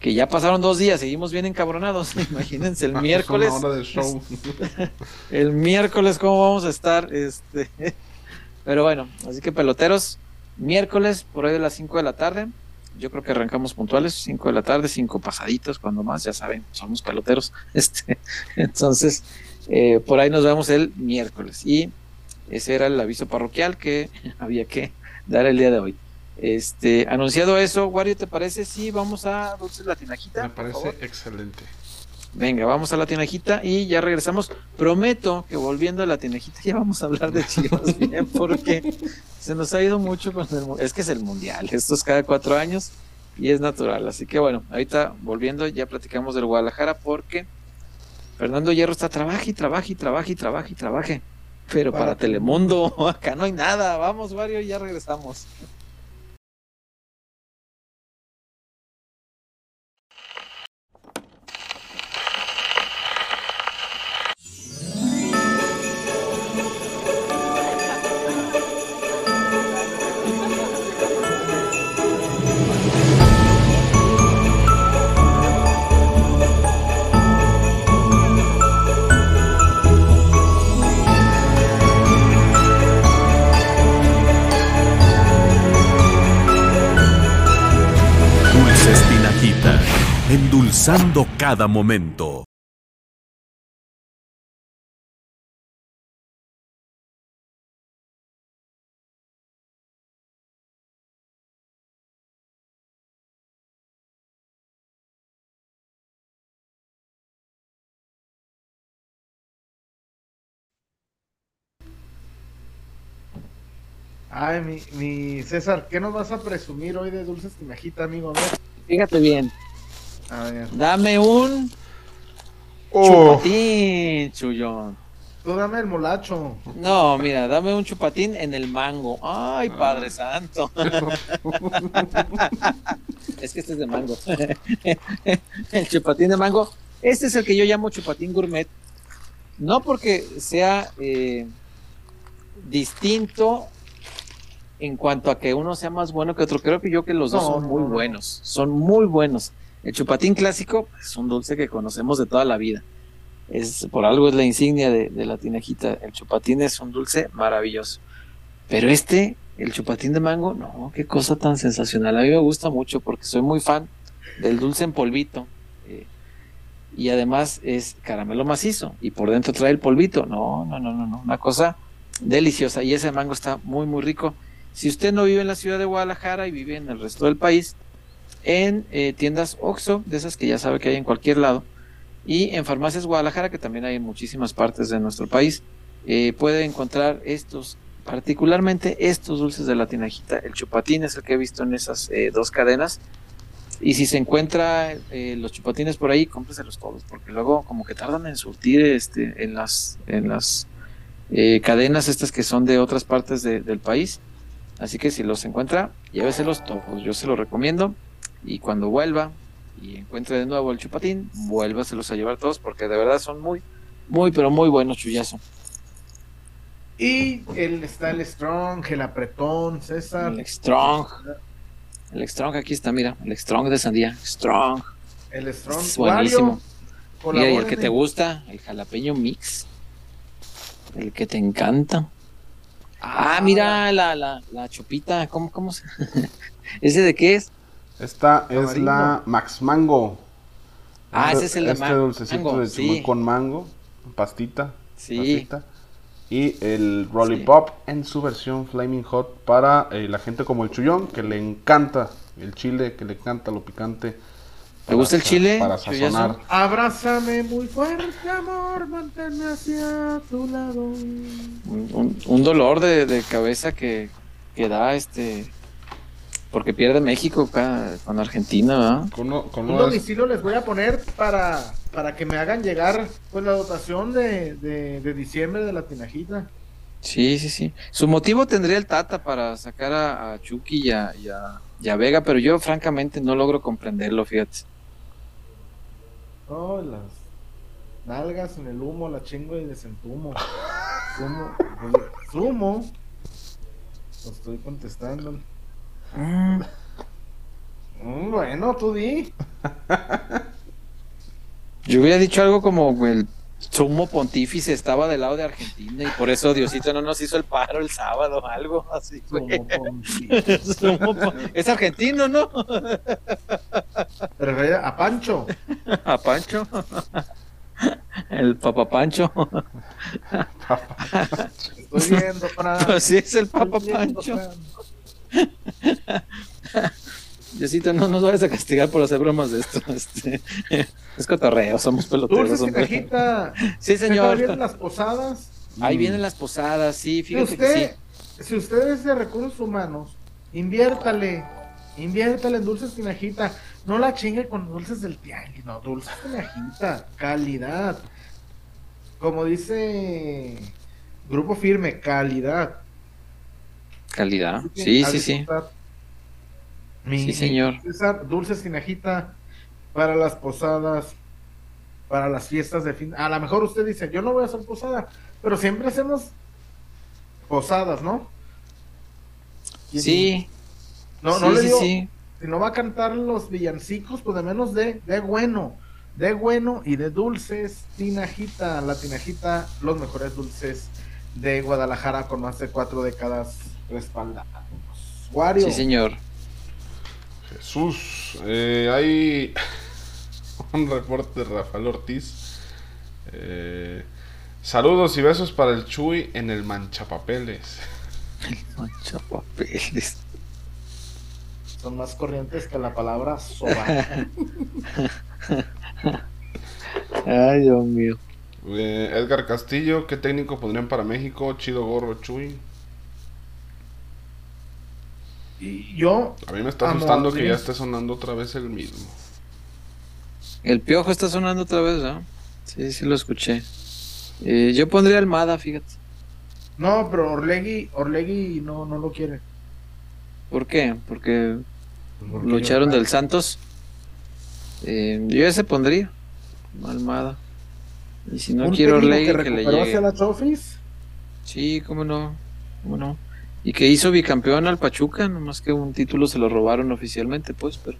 que ya pasaron dos días, seguimos bien encabronados, imagínense el Ah, es miércoles, una hora de show. el miércoles cómo vamos a estar, este, pero bueno, así que peloteros, miércoles por ahí de las 5 de la tarde, yo creo que arrancamos puntuales, 5 de la tarde, 5 pasaditos, cuando más, ya saben, somos peloteros, este, entonces, eh, por ahí nos vemos el miércoles, y ese era el aviso parroquial que había que dar el día de hoy. Este, anunciado eso, Wario, ¿te parece? Sí, vamos a Dulces la Tinajita. Me parece excelente. Venga, vamos a la tinajita y ya regresamos. Prometo que volviendo a la tinajita ya vamos a hablar de Chivas bien porque se nos ha ido mucho con el es que es el mundial, esto es cada cuatro años y es natural. Así que bueno, ahorita volviendo ya platicamos del Guadalajara porque Fernando Hierro está trabaje y trabaje y trabaje y trabaje y trabaje. Pero para, Para Telemundo, acá no hay nada. Vamos, Wario, y ya regresamos. Endulzando cada momento. Ay, mi, mi César, ¿qué nos vas a presumir hoy de Dulces Tinajita, amigo? Fíjate bien, A ver. dame un Oh, chupatín, chullón. Tú dame el molacho. No, mira, dame un chupatín en el mango. Ay, Padre Santo. es que este es de mango. el chupatín de mango. Este es el que yo llamo chupatín gourmet. No porque sea eh, distinto en cuanto a que uno sea más bueno que otro. Creo que yo que los dos son muy no. buenos. Son muy buenos. El chupatín clásico es un dulce que conocemos de toda la vida es por algo es la insignia de, de la tinajita. El chupatín es un dulce maravilloso. Pero este, el chupatín de mango, no, qué cosa tan sensacional. A mí me gusta mucho porque soy muy fan del dulce en polvito. eh, y además es caramelo macizo. Y por dentro trae el polvito. No, no, no, no, no. Una cosa deliciosa. Y ese mango está muy, muy rico. Si usted no vive en la ciudad de Guadalajara y vive en el resto del país, en eh, tiendas Oxxo, de esas que ya sabe que hay en cualquier lado, y en Farmacias Guadalajara, que también hay en muchísimas partes de nuestro país, eh, puede encontrar estos, particularmente estos dulces de la tinajita. El chupatín es el que he visto en esas eh, dos cadenas. Y si se encuentra los chupatines por ahí, cómpreselos todos, porque luego como que tardan en surtir este, en las, en las cadenas estas que son de otras partes de- del país. Así que si los encuentra, lléveselos todos. Yo se los recomiendo. Y cuando vuelva y encuentre de nuevo el chupatín, vuélvaselos a llevar todos, porque de verdad son muy, muy, pero muy buenos, chullazo. Y el, está el Strong, el apretón, César. El Strong. El Strong aquí está, mira, el Strong de sandía. Strong. El Strong. Es buenísimo. Mira, y el que te gusta, el jalapeño mix. El que te encanta. Ah, mira la, la, la chupita, ¿cómo, cómo se... ¿Ese de qué es? Esta es Amarillo. la Max Mango. Ah, Este- ese es el de Este ma- dulcecito mango, de sí. con mango, pastita. Sí. pastita. Y el Lollipop en su versión Flaming Hot para eh, la gente como el Chullón, que le encanta el chile, que le encanta lo picante. ¿Te gusta el chile, Para sazonar. Abrázame muy fuerte, amor, manténme hacia tu lado. Un, un- un dolor de, de cabeza que, que da este... Porque pierde México acá con Argentina, ¿verdad? Con, uno- con Un domicilio les voy a poner para, para que me hagan llegar pues la dotación de, de, de diciembre de la tinajita. Sí, sí, sí. Su motivo tendría el Tata para sacar a, a Chucky y a, y a- y a Vega, pero yo francamente no logro comprenderlo, fíjate. Oh, las nalgas en el humo, la chingo y desentumo. Sumo, sumo. Lo estoy contestando. Mm, Mm, bueno, tú di. Yo hubiera dicho algo como el sumo pontífice estaba del lado de Argentina y por eso Diosito no nos hizo el paro el sábado o algo así. es argentino, ¿no? A Pancho. A Pancho. El Papa Pancho. Estoy viendo para. Pues sí, es el estoy Papa viendo, Pancho. Fran. Diosito, no nos vayas a castigar por hacer bromas de esto. Este, es cotorreo, somos peloteros. Cajita. Sí, Señor. señor. las posadas. Ahí vienen las posadas, sí, Si fíjate que usted, sí. si usted es de recursos humanos, inviértale. Inviértale en dulces tinajita. No la chingue con dulces del tianguis. No, dulces tinajita. Calidad. Como dice Grupo Firme, calidad. Calidad. Sí, sí, sí. Mi- Sí, señor. César, dulces tinajita para las posadas, para las fiestas de fin. A lo mejor usted dice, yo no voy a hacer posada, pero siempre hacemos posadas, ¿no? Sí, No, sí, no le sí, digo, sí. si no va a cantar los villancicos, pues de menos de, de bueno, de bueno y de dulces, tinajita, la tinajita, los mejores dulces de Guadalajara con más de cuatro décadas respaldados. Wario, Sí, señor. Jesús, eh, hay un reporte de Rafael Ortiz. Eh, saludos y besos para el Chuy en el manchapapeles. Mancha papeles. son más corrientes que la palabra soba. Ay, Dios mío. Eh, Edgar Castillo, ¿qué técnico pondrían para México? Chido gorro, Chuy. Y yo, A mí me está asustando que ya esté sonando otra vez el mismo. El piojo está sonando otra vez, ¿no? Sí, sí lo escuché. Eh, yo pondría Almada, fíjate. no, pero Orlegui, Orlegui no, no lo quiere. ¿Por qué? Porque Porque lo yo- echaron del Santos. Eh, yo ese pondría. Almada. Y si no quiero Orlegui, que que le recuperó hacia llegue. la Chofis. Sí, cómo no. Cómo no. Y que hizo bicampeón al Pachuca, nomás que un título se lo robaron oficialmente, pues, pero.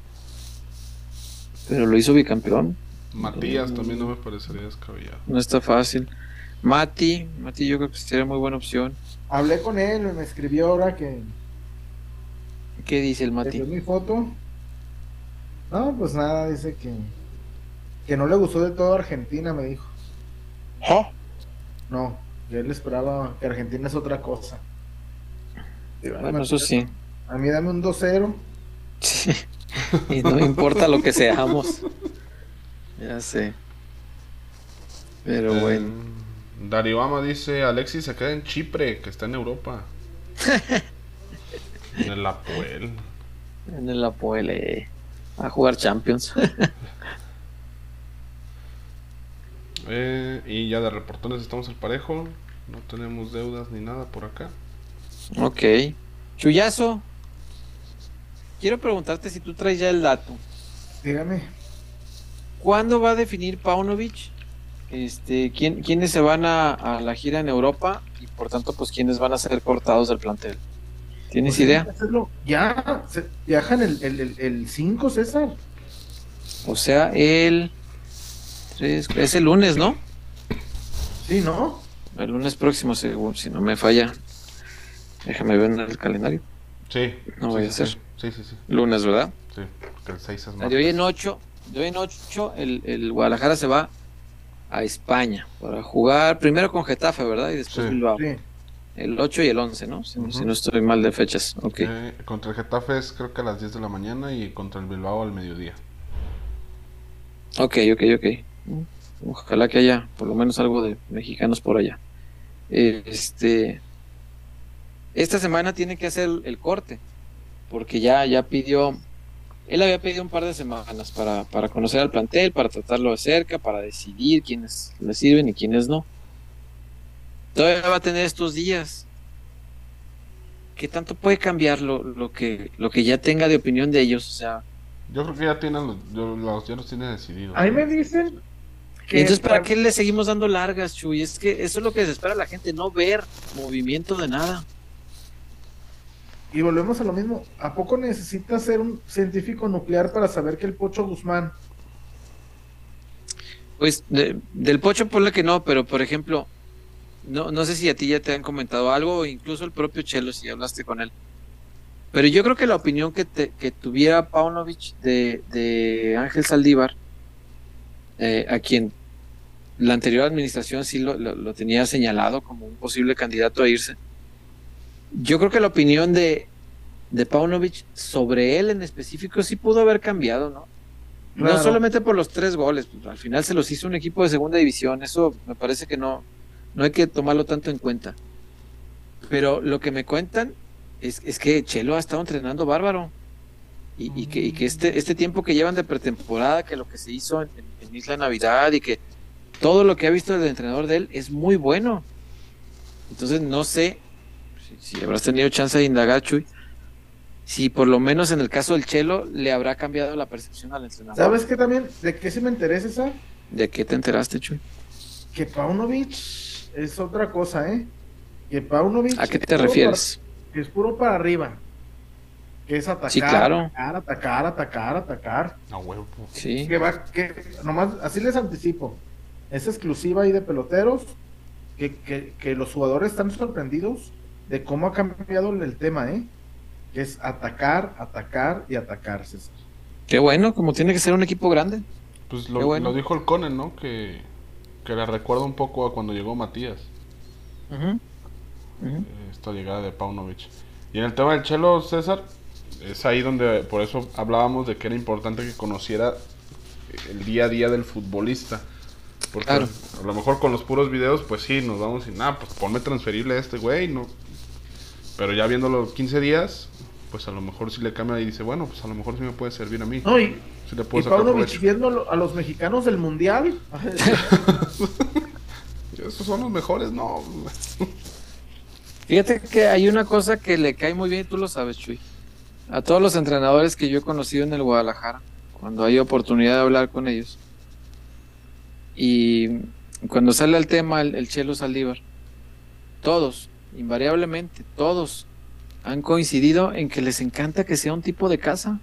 Pero lo hizo bicampeón. Matías también no me parecería descabellado. No está fácil. Mati, Mati yo creo que sería muy buena opción. Hablé con él, me escribió ahora que ¿Qué dice el Mati? mi foto. No, pues nada, dice que que no le gustó de todo Argentina, me dijo. No, que él esperaba que Argentina es otra cosa. Bueno, eso sí. A mí dame un 2-0. Sí. Y no importa lo que seamos. Ya sé. Pero Eh, bueno. Dariobama dice, Alexis se queda en Chipre, que está en Europa. en el Apuel. En el Apoel. eh. a jugar Champions. Eh, y ya de reportones estamos al parejo. No tenemos deudas ni nada por acá. Ok. Chuyazo, quiero preguntarte si tú traes ya el dato. Dígame. ¿Cuándo va a definir Paunovic? Este, ¿quién, ¿Quiénes se van a, a la gira en Europa? Y por tanto, pues, ¿quiénes van a ser cortados del plantel? ¿Tienes Pues, idea? Ya, se- viajan el 5, el, el, 5, César. O sea, el... tres- es el lunes, ¿no? Sí, ¿no? El lunes próximo, según, si no me falla. Déjame ver en el calendario. Sí. No sí, voy a hacer. Sí, sí, sí. Lunes, ¿verdad? Sí, porque el 6 es De más. hoy en 8, de hoy en 8 el, el Guadalajara se va a España para jugar primero con Getafe, ¿verdad? Y después Sí. Bilbao. Sí. El 8 y el 11, ¿no? Si, no estoy mal de fechas. Ok. Eh, contra el Getafe es creo que a las 10 de la mañana y contra el Bilbao al mediodía. Ok, ok, ok. Ojalá que haya por lo menos algo de mexicanos por allá. Este, esta semana tiene que hacer el, el corte, porque ya, ya pidió, él había pedido un par de semanas para, para conocer al plantel, para tratarlo de cerca, para decidir quiénes le sirven y quiénes no. Todavía va a tener estos días. ¿Qué tanto puede cambiar lo, lo que, lo que ya tenga de opinión de ellos? O sea, Yo creo que ya tienen los, yo- los- ya los tiene decididos. A mí me dicen que. Entonces, ¿para qué le seguimos dando largas, Chuy? Es que eso es lo que desespera a la gente, no ver movimiento de nada. Y volvemos a lo mismo. ¿A poco necesita ser un científico nuclear para saber que el Pocho Guzmán Pues de- del Pocho ponle que no, pero por ejemplo, no, no sé si a ti ya te han comentado algo, o incluso el propio Chelo, si hablaste con él. Pero yo creo que la opinión que, te- que tuviera Paunovic de, de Ángel Saldívar, eh, a quien la anterior administración sí lo- lo tenía señalado como un posible candidato a irse, yo creo que la opinión de, de Paunovic sobre él en específico sí pudo haber cambiado, ¿no? No solamente por los tres goles, pues, al final se los hizo un equipo de segunda división, eso me parece que no, no hay que tomarlo tanto en cuenta. Pero lo que me cuentan es, es que Chelo ha estado entrenando bárbaro. Y, y que, y que este, este tiempo que llevan de pretemporada, que lo que se hizo en, en- en Isla Navidad y que todo lo que ha visto el entrenador de él es muy bueno. Entonces no sé si, habrás tenido chance de indagar, Chuy, si por lo menos en el caso del Chelo le habrá cambiado la percepción al entrenador. ¿Sabes qué también? ¿De qué se me interesa esa? ¿De qué te enteraste, Chuy? Que Paunovic es otra cosa, ¿eh? Que Paunovic. ¿A qué es te puro refieres? para- que es puro para arriba. Que es atacar, Sí, claro. atacar, atacar, atacar, atacar. A huevo. Sí. Que va, que nomás, así les anticipo. Es exclusiva ahí de peloteros. Que, que, que los jugadores están sorprendidos de cómo ha cambiado el tema, ¿eh? Que es atacar, atacar y atacar, César. Qué bueno, como tiene que ser un equipo grande. Pues lo, Qué bueno. lo dijo el Conen, ¿no? Que, que le recuerda un poco a cuando llegó Matías. Eh, Esta llegada de Paunovic. Y en el tema del Chelo, César, es ahí donde por eso hablábamos de que era importante que conociera el día a día del futbolista. Porque Claro. a lo mejor con los puros videos, pues sí, nos vamos y nada, pues ponme transferible a este güey, no. Pero ya viéndolo 15 días, pues a lo mejor sí le cambia y dice, bueno, pues a lo mejor sí me puede servir a mí. No, y, Sí le y puedo sacar Paunovic provecho. viendo a los mexicanos del mundial. Esos son los mejores, no. Fíjate que hay una cosa que le cae muy bien, y tú lo sabes, Chuy. A todos los entrenadores que yo he conocido en el Guadalajara, cuando hay oportunidad de hablar con ellos. Y cuando sale al tema el, el Chelo Saldívar, todos, invariablemente, todos han coincidido en que les encanta que sea un tipo de casa.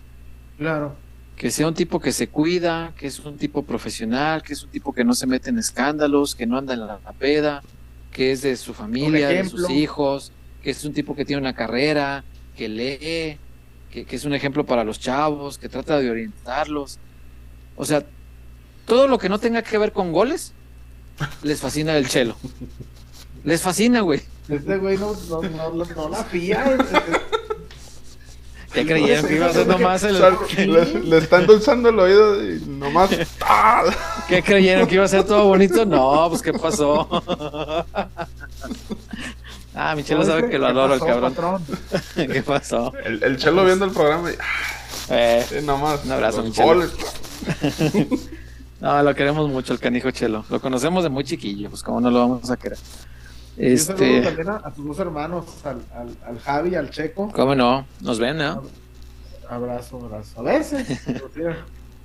claro. que sea un tipo que se cuida, que es un tipo profesional, que es un tipo que no se mete en escándalos, que no anda en la, peda, que es de su familia, de sus hijos, que es un tipo que tiene una carrera, que lee, que, que es un ejemplo para los chavos, que trata de orientarlos. O sea, todo lo que no tenga que ver con goles, les fascina el chelo. Les fascina, güey. Este güey no, no, no, no, no la pilla. Ya creyeron que iba a ser nomás el... Le, le está endulzando el oído y nomás. ¡ah! ¿Qué creyeron que iba a ser todo bonito? No, pues ¿qué pasó? ah, Michelo sabe que lo adoro el cabrón. ¿Qué pasó? El, el chelo viendo el programa y. Eh, Sí, nomás. Un abrazo, mi Chelo. no, lo queremos mucho, el canijo Chelo. Lo conocemos de muy chiquillo, pues cómo no lo vamos a querer. Un saludo Este, también a, a tus dos hermanos, al, al, al Javi al Checo. cómo no, nos ven, ¿no? Abrazo, abrazo. A veces.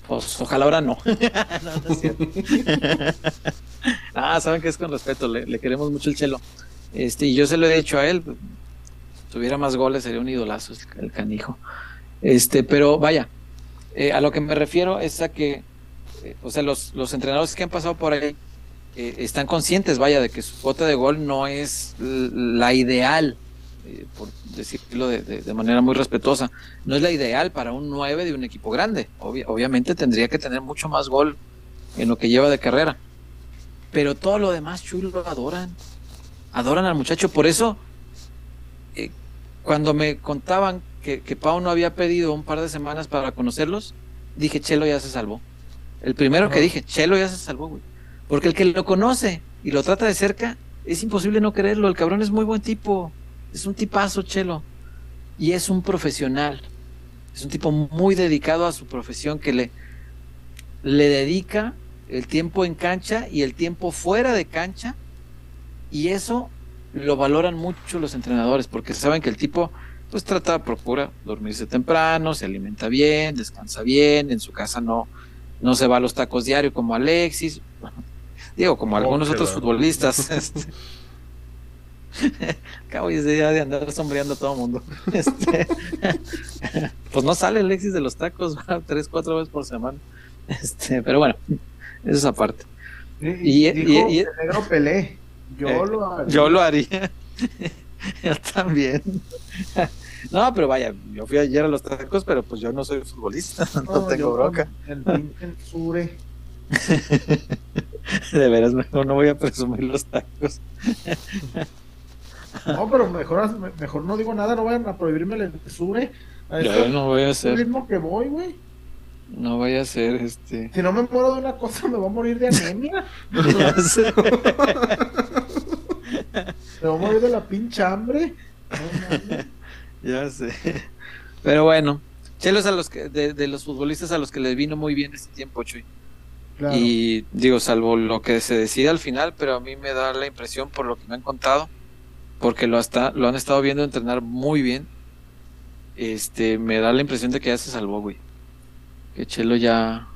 Pues ojalá ahora no. no, no es cierto. ah, saben que es con respeto, le, le queremos mucho el chelo. Este, y yo se lo he dicho a él, si tuviera más goles sería un idolazo el, el canijo. Este, pero vaya, eh, a lo que me refiero es a que, eh, o sea, los, los entrenadores que han pasado por ahí eh, están conscientes, vaya, de que su cuota de gol no es la ideal, eh, por decirlo de, de- de manera muy respetuosa, no es la ideal para un 9 de un equipo grande. Obvi- obviamente tendría que tener mucho más gol en lo que lleva de carrera. Pero todo lo demás, Chuy, lo adoran. Adoran al muchacho. Por eso, eh, cuando me contaban que, que Pau no había pedido un par de semanas para conocerlos, dije, Chelo ya se salvó. El primero que dije, Chelo ya se salvó, güey. Porque el que lo conoce y lo trata de cerca, es imposible no creerlo. El cabrón es muy buen tipo. Es un tipazo, Chelo. Y es un profesional. Es un tipo muy dedicado a su profesión que le, le dedica el tiempo en cancha y el tiempo fuera de cancha. Y eso lo valoran mucho los entrenadores porque saben que el tipo pues trata, procura dormirse temprano, se alimenta bien, descansa bien, en su casa no, no se va a los tacos diario como Alexis, digo, como algunos otros claro. futbolistas. este. Acabo ese día de andar sombreando a todo el mundo. Este, pues no sale Alexis de los tacos, tres, cuatro veces por semana. Este, pero bueno, eso es aparte. Y, Y- dijo y- y- el negro Pelé. Yo Eh, lo haría. Yo lo haría. yo también. no, pero vaya, yo fui ayer a los tacos, pero pues yo no soy futbolista, no, tengo con El pinche Sure. De veras, mejor no voy a presumir los tacos. No, pero mejor, mejor no digo nada, no vayan a prohibirme el Sure. A Yo no voy a hacer, ritmo que voy, güey. no voy a hacer este. Si no me muero de una cosa, me voy a morir de anemia. Ya sé. me voy a morir de la pinche hambre. No. Ya sé. Pero bueno, Chelos a los que, de, de los futbolistas a los que les vino muy bien este tiempo, Chuy. Claro. Y digo, salvo lo que se decide al final, pero a mí me da la impresión por lo que me han contado, porque lo hasta lo han estado viendo entrenar muy bien. Este, me da la impresión de que ya se salvó, güey. Que Chelo ya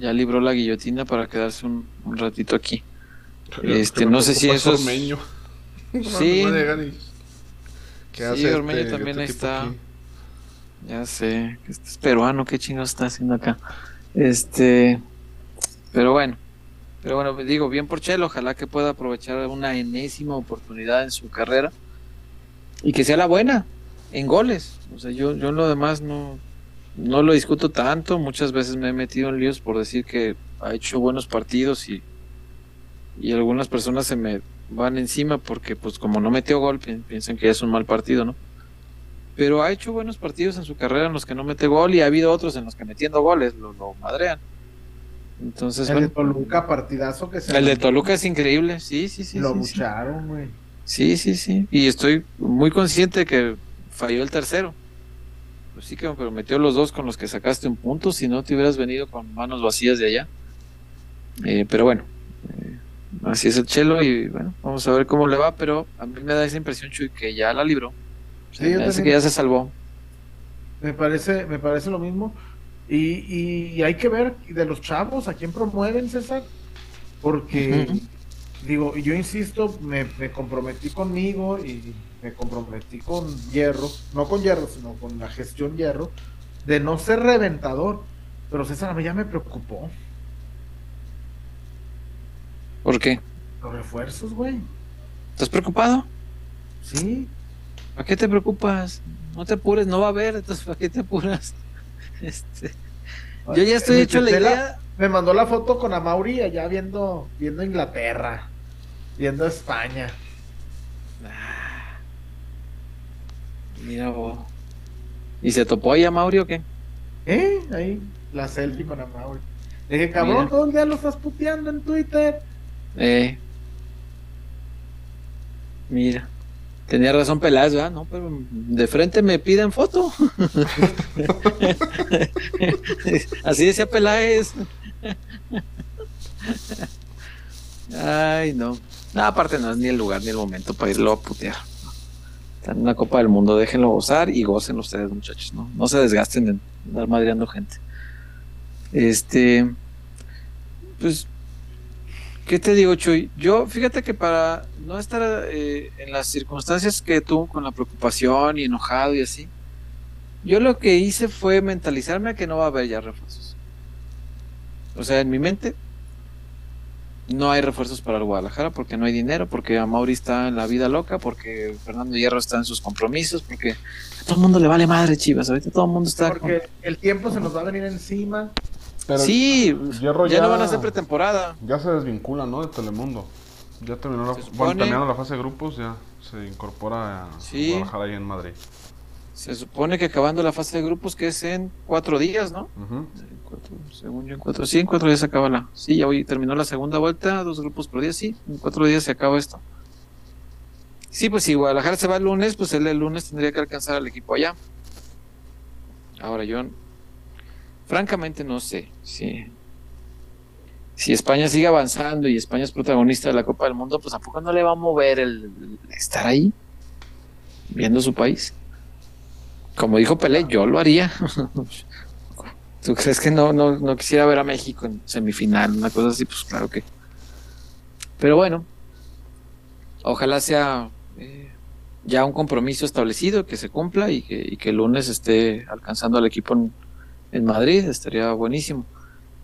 ya libró la guillotina para quedarse un, un ratito aquí. Este, no sé si eso es- Ormeño. Sí. ¿Qué Sí, hace Ormeño este- también este está. aquí? Ya sé, que este es peruano, qué chingados está haciendo acá. Este, pero bueno, pero bueno, digo, bien por Chelo, ojalá que pueda aprovechar una enésima oportunidad en su carrera y que sea la buena en goles. O sea, yo, yo lo demás no, no lo discuto tanto, muchas veces me he metido en líos por decir que ha hecho buenos partidos y, y algunas personas se me van encima porque pues como no metió gol pi- piensan que es un mal partido, ¿no? pero ha hecho buenos partidos en su carrera en los que no mete gol y ha habido otros en los que metiendo goles lo, lo madrean. Entonces, el de Toluca, partidazo que se el de Toluca es increíble, sí, sí, sí. lo sí, bucharon, güey. Sí, sí, sí. Y estoy muy consciente de que falló el tercero. Pues sí que pero metió los dos con los que sacaste un punto, si no te hubieras venido con manos vacías de allá. Eh, pero bueno, eh, así es el Chelo y bueno, vamos a ver cómo le va, pero a mí me da esa impresión, Chuy, que ya la libró. Sí, me parece que ya se salvó. Me parece, me parece lo mismo. Y, y hay que ver de los chavos a quién promueven, César. Porque, Ujú. digo, yo insisto, me, me comprometí conmigo y me comprometí con Hierro, no con Hierro, sino con la gestión Hierro, de no ser reventador. Pero César, a mí ya me preocupó. ¿Por qué? Los refuerzos, güey. ¿Estás preocupado? Sí. ¿Para qué te preocupas? No te apures, no va a haber, entonces ¿para qué te apuras? Este, yo ya estoy hecho la idea. Me mandó la foto con Amauri allá viendo, viendo Inglaterra, viendo España. Ah, Mira vos. ¿Y se topó ahí a Mauri o qué? ¿Eh? Ahí, la selfie con Amauri. Le dije, cabrón, Mira. todo el día lo estás puteando en Twitter. Eh. Mira. Tenía razón Peláez, ¿verdad? No, pero de frente me piden foto. Así decía Peláez. Ay, no. No, aparte no es ni el lugar ni el momento para irlo a putear. Están en una Copa del Mundo, déjenlo gozar y gocen ustedes, muchachos, ¿no? No se desgasten en andar madreando gente. Este, pues, ¿qué te digo, Chuy? Yo, fíjate que para no estar eh, en las circunstancias que tú, con la preocupación y enojado y así, yo lo que hice fue mentalizarme a que no va a haber ya refuerzos. O sea, en mi mente no hay refuerzos para el Guadalajara porque no hay dinero, porque Mauri está en la vida loca, porque Fernando Hierro está en sus compromisos, porque a todo el mundo le vale madre Chivas, ahorita todo el mundo está... Porque el tiempo se nos va a venir encima. Pero Sí, Hierro ya, ya- no van a hacer pretemporada. Ya se desvincula, ¿no? De Telemundo. Ya terminó la, bueno, supone- terminando la fase de grupos, ya se incorpora a Sí. Guadalajara ahí en Madrid. Se supone que acabando la fase de grupos, que es en cuatro días, ¿no? Cuatro- según yo, en cuatro, sí, en cuatro días se acaba la. Sí, ya hoy terminó la segunda vuelta, dos grupos por día, sí, en cuatro días se acaba esto. Sí, pues si Guadalajara se va el lunes, pues él el lunes tendría que alcanzar al equipo allá. Ahora yo, francamente, no sé si, si España sigue avanzando y España es protagonista de la Copa del Mundo, pues tampoco no le va a mover el, el estar ahí, viendo su país. Como dijo Pelé, yo lo haría. ¿Tú crees que no, no, no quisiera ver a México en semifinal? Una cosa así, pues claro que. Pero bueno, ojalá sea eh, ya un compromiso establecido, que se cumpla y que, y que el lunes esté alcanzando al equipo en, en Madrid, estaría buenísimo.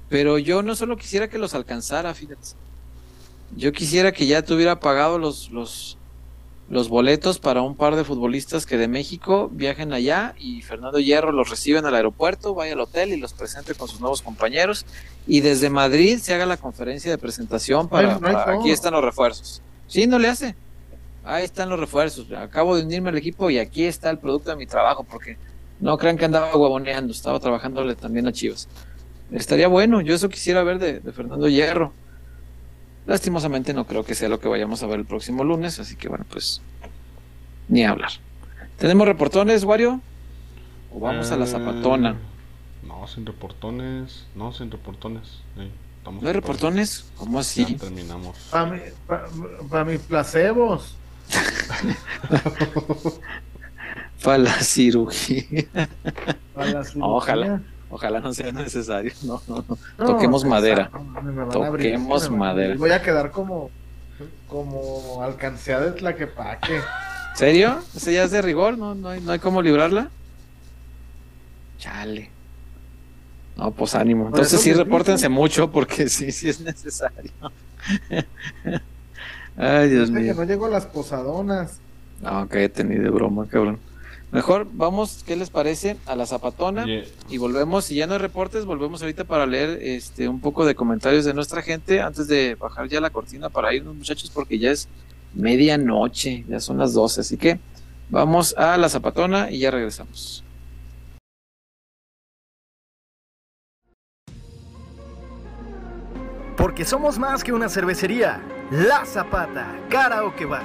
Pero yo no solo quisiera que los alcanzara, fíjate. Yo quisiera que ya tuviera pagado los, los, los boletos para un par de futbolistas que de México viajen allá y Fernando Hierro los recibe en el aeropuerto, vaya al hotel y los presente con sus nuevos compañeros y desde Madrid se haga la conferencia de presentación para, para- aquí están los refuerzos. Sí, no le hace. Ahí están los refuerzos. Acabo de unirme al equipo y aquí está el producto de mi trabajo porque no crean que andaba huevoneando, estaba trabajándole también a Chivas. Estaría bueno, yo eso quisiera ver de, de Fernando Hierro. Lastimosamente no creo que sea lo que vayamos a ver el próximo lunes, así que bueno, pues ni hablar. ¿Tenemos reportones, Wario? ¿O vamos a la Eh, zapatona? No, sin reportones. No, sin reportones. Sí, ¿No hay reportones? ¿Cómo así? Ya terminamos. Para mi, pa- pa mis placebos. Para la cirugía. para la cirugía. Ojalá. Ojalá no sea necesario. No, no, no. No, Toquemos madera. no, me van a abrir, Toquemos me van a abrir. madera. Voy a quedar como como alcancé de Tlaquepaque. ¿Serio? ¿Ese ya es de rigor? ¿No, no, hay, ¿No hay cómo librarla? Chale. No, pues ánimo. Entonces sí, repórtense mucho porque sí, sí es necesario. Ay, Dios Dice que mío. no llego a las posadonas. No, cállate ni de broma, cabrón. Mejor vamos, ¿qué les parece? A la zapatona Oye, y volvemos, si ya no hay reportes, volvemos ahorita para leer este un poco de comentarios de nuestra gente antes de bajar ya la cortina para irnos, muchachos, porque ya es medianoche, ya son las 12, así que vamos a la zapatona y ya regresamos. Porque somos más que una cervecería. La Zapata, Karaoke Bar.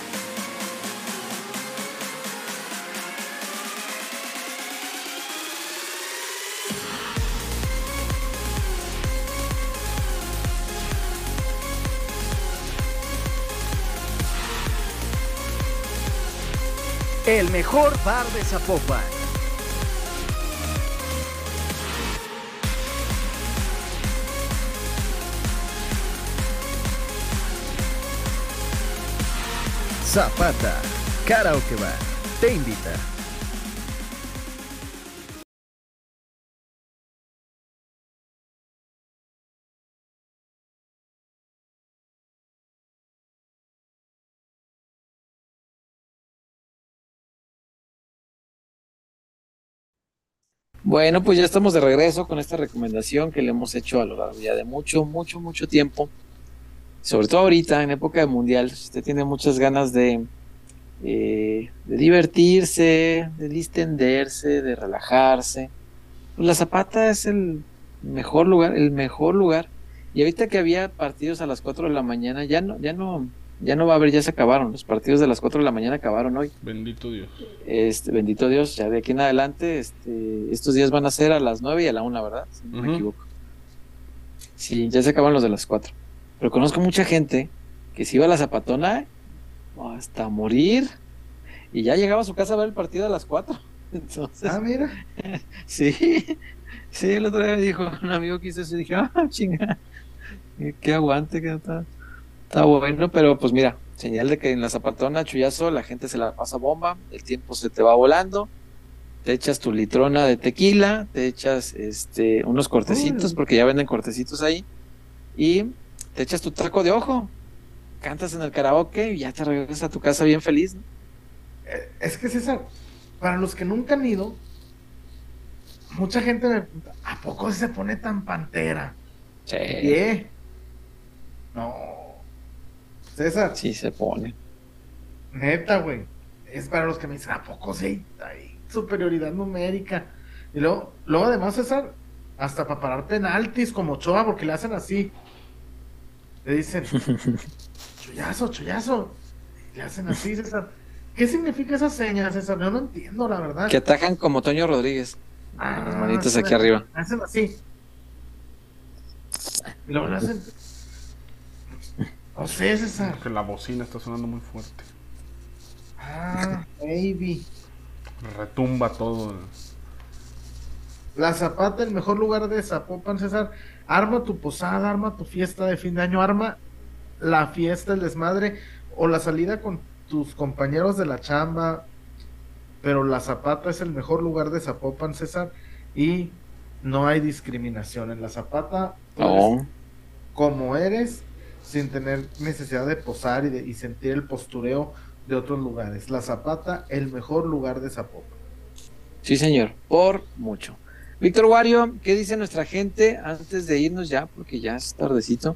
El mejor bar de Zapopan. Zapata, Karaoke Bar, te invita. Bueno, pues ya estamos de regreso con esta recomendación que le hemos hecho a lo largo ya de mucho, mucho, mucho tiempo. sobre todo ahorita, en época de mundial, usted tiene muchas ganas de, eh, de divertirse, de distenderse, de relajarse, pues la Zapata es el mejor lugar, el mejor lugar. Y ahorita que había partidos a las 4 de la mañana, ya no, ya no, ya no va a haber, ya se acabaron. Los partidos de las 4 de la mañana acabaron hoy. Bendito Dios. Este, bendito Dios, ya de aquí en adelante, este, estos días van a ser a las 9 y a la 1, ¿verdad? Si no me equivoco. Sí, ya se acaban los de las 4. Pero conozco mucha gente que se iba a la zapatona hasta morir y ya llegaba a su casa a ver el partido a las 4. Entonces, Ah, mira. sí, sí, el otro día me dijo un amigo que hizo eso y dije, ah, chinga, qué aguante, que está, está bueno, pero pues mira, señal de que en la zapatona, chullazo, la gente se la pasa bomba, el tiempo se te va volando, te echas tu litrona de tequila, te echas este unos cortecitos, porque ya venden cortecitos ahí, y te echas tu taco de ojo, cantas en el karaoke y ya te regresas a tu casa bien feliz. ¿no? Eh, Es que César, para los que nunca han ido, mucha gente me pregunta, ¿a poco se pone tan pantera? Sí, ¿Qué? No. César, sí se pone. neta, güey. Es para los que me dicen, ¿a poco sí? Hay superioridad numérica. Y luego, luego además, César, hasta para parar penaltis como Choa, porque le hacen así. Le dicen, chullazo, chullazo. Y le hacen así, César. ¿Qué significa esa seña, César? Yo no entiendo, la verdad. Que atajan como Toño Rodríguez. Ah, Las manitas aquí arriba. Hacen así. Y luego le hacen. No sé, César. Que la bocina está sonando muy fuerte. Ah, baby. Retumba todo. La Zapata, el mejor lugar de Zapopan, César. Arma tu posada, arma tu fiesta de fin de año, arma la fiesta, el desmadre o la salida con tus compañeros de la chamba. Pero la Zapata es el mejor lugar de Zapopan, César. Y no hay discriminación. En la Zapata, eres No. como eres, sin tener necesidad de posar y, de, sentir el postureo de otros lugares. La Zapata, el mejor lugar de Zapopan. Sí, señor, por mucho. Víctor Wario, ¿qué dice nuestra gente antes de irnos ya? Porque ya es tardecito.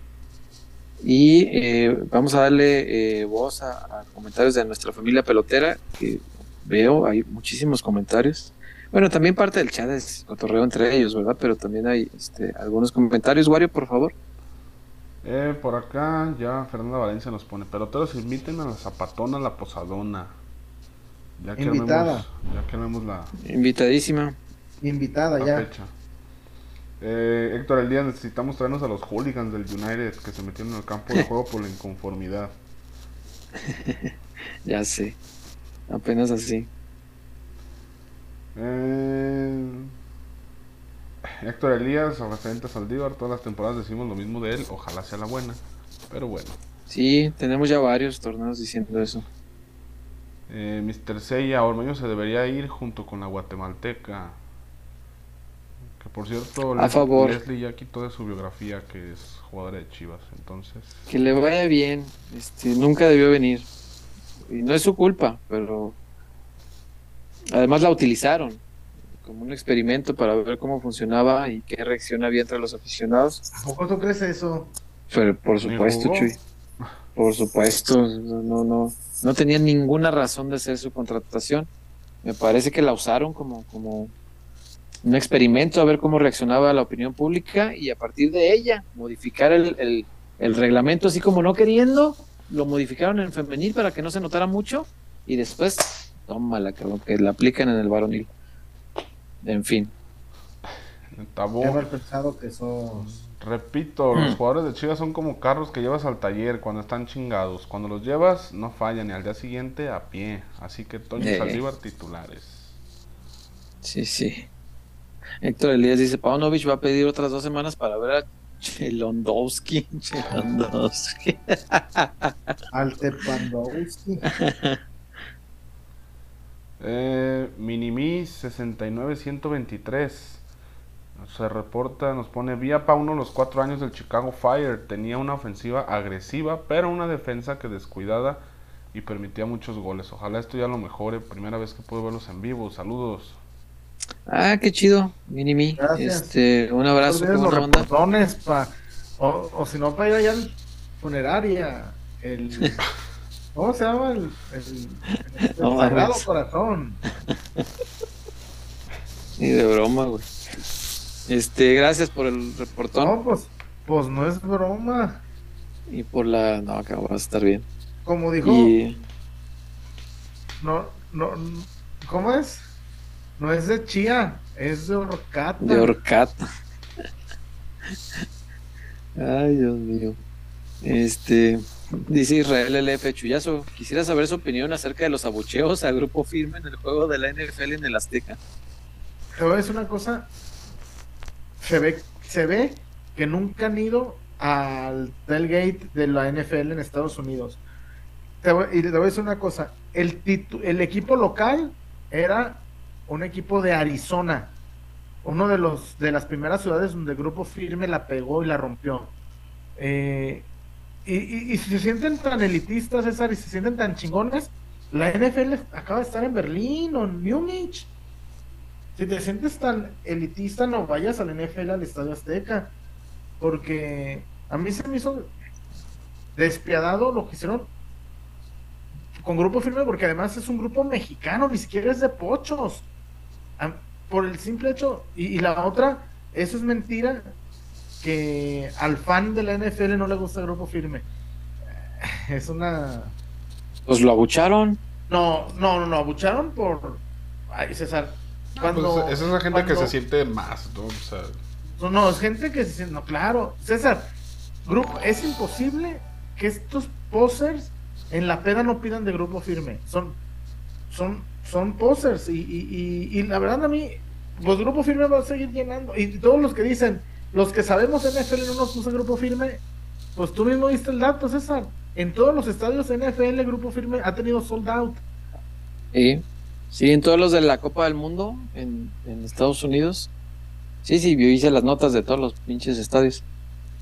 Y eh, vamos a darle eh, voz a, a comentarios de nuestra familia pelotera, que veo, hay muchísimos comentarios. Bueno, también parte del chat es cotorreo entre ellos, ¿verdad? Pero también hay este, algunos comentarios. Wario, por favor. Eh, por acá ya Fernanda Valencia nos pone, peloteros inviten a la zapatona, a la posadona. Ya que Invitada. armemos, ya que armemos la, Invitadísima. Invitada la ya. fecha. Eh, Héctor el día necesitamos traernos a los hooligans del United que se metieron en el campo de juego por la inconformidad. Ya sé. Apenas así. Eh, Héctor Elías, referente a Saldívar, todas las temporadas decimos lo mismo de él, ojalá sea la buena. Pero bueno. Sí, tenemos ya varios torneos diciendo eso. Eh, Mr. Seiya Ormeño se debería ir junto con la guatemalteca. Que por cierto, A favor. Leslie ya quitó de su biografía que es jugadora de Chivas. Entonces, Que le vaya bien. Este, nunca debió venir. Y no es su culpa, pero además la utilizaron como un experimento para ver cómo funcionaba y qué reacción había entre los aficionados. ¿A poco tú crees eso? Pero por supuesto. Chuy. Por supuesto, no, no, no, no tenía ninguna razón de hacer su contratación. Me parece que la usaron como, como un experimento a ver cómo reaccionaba la opinión pública y a partir de ella modificar el, el- el reglamento así como no queriendo, lo modificaron en femenil para que no se notara mucho y después, tómala, cabrón, que la aplican en el varonil. En fin. Qué mal pensado que sos. Repito, los Mm. jugadores de Chivas son como carros que llevas al taller cuando están chingados. Cuando los llevas, no fallan y al día siguiente a pie. Así que Toño Eh. Saldívar titulares. Sí, sí. Héctor Elías dice, Paunovic va a pedir otras dos semanas para ver a Chelondowski. Chelondowski. Alte Pandowski. Eh, Minimi 69123 se reporta, nos pone vía Pauno los cuatro años del Chicago Fire. Tenía una ofensiva agresiva, pero una defensa que descuidada y permitía muchos goles. Ojalá esto ya lo mejore. Primera vez que puedo verlos en vivo. Saludos. Ah, qué chido, Minimi. Gracias. Este, un abrazo, los pa- o, o si no, para ir allá al funeraria. El, ¿Cómo se llama? El, el, el No Sagrado. Corazón. Ni de broma, güey. Este, gracias por el reportón No, pues, pues no es broma. y por la. No, que va a estar bien. Como dijo, Y no, no, ¿cómo es? No es de chía, es de horcata. de horcata. Ay, Dios mío. Este, dice Israel LF Chuyazo, quisiera saber su opinión acerca de los abucheos a grupo firme en el juego de la NFL en el Azteca. A decir una cosa. Se ve, se ve que nunca han ido al tailgate de la NFL en Estados Unidos. Te voy- y te voy a decir una cosa. El, el equipo local era un equipo de Arizona. Uno de los de las primeras ciudades donde grupo firme la pegó y la rompió. Eh, y, y- si se sienten tan elitistas, César, y se sienten tan chingones, la NFL acaba de estar en Berlín o en Múnich. Si te sientes tan elitista, no vayas al NFL al Estadio Azteca. Porque a mí se me hizo despiadado lo que hicieron con Grupo Firme, porque además es un grupo mexicano, ni siquiera es de pochos. Por el simple hecho, y la otra, eso es mentira, que al fan de la NFL no le gusta el Grupo Firme. Es una... Pues lo abucharon. No, no, no, no, abucharon por... Ay, César. Cuando, Pues es esa gente que se siente más, ¿no? O sea, No, no, es gente que se siente, no, claro. César, grupo, es imposible que estos posers en la peda no pidan de grupo firme. Son, son, son posers. Y, y, y, y la verdad a mí, pues grupo firme va a seguir llenando. Y todos los que dicen, los que sabemos NFL no nos puso grupo firme, pues tú mismo diste el dato, César. En todos los estadios NFL, grupo firme ha tenido sold out. Sí, sí, en todos los de la Copa del Mundo en, en Estados Unidos. Sí, sí, yo hice las notas de todos los pinches estadios.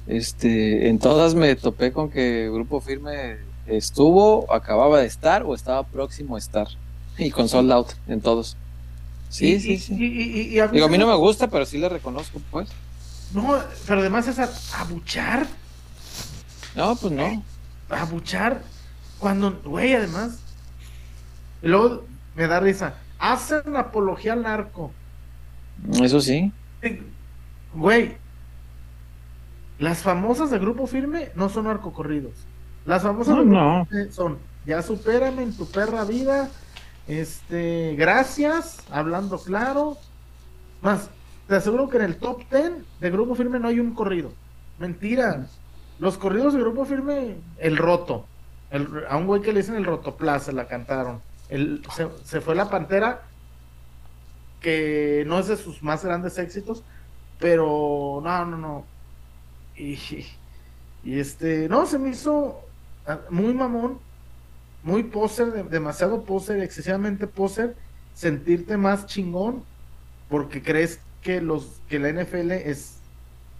Este, en todas me topé con que Grupo Firme estuvo, acababa de estar o estaba próximo a estar. Y con sold out en todos. Sí, Y- sí, y- sí. y- a Digo, a mí no me gusta, pero sí le reconozco, pues. No, pero además César, abuchar. No, pues no. abuchar cuando, güey, además. Y luego me da risa. Hacen apología al narco. Eso sí. Güey, las famosas de Grupo Firme no son narcocorridos. Las famosas No, de Grupo no. Firme son Ya supérame en tu perra vida. Este, gracias, hablando claro. Más, te aseguro que en el top 10 de Grupo Firme no hay un corrido. Mentira. Los corridos de Grupo Firme, el roto. El- a un güey que le dicen el Rotoplaza la cantaron. El, se, se fue la pantera, que no es de sus más grandes éxitos, pero no, no, no. Y, y este, no, se me hizo ah, muy mamón, muy poser, de- demasiado poser, excesivamente poser, sentirte más chingón porque crees que los que la NFL es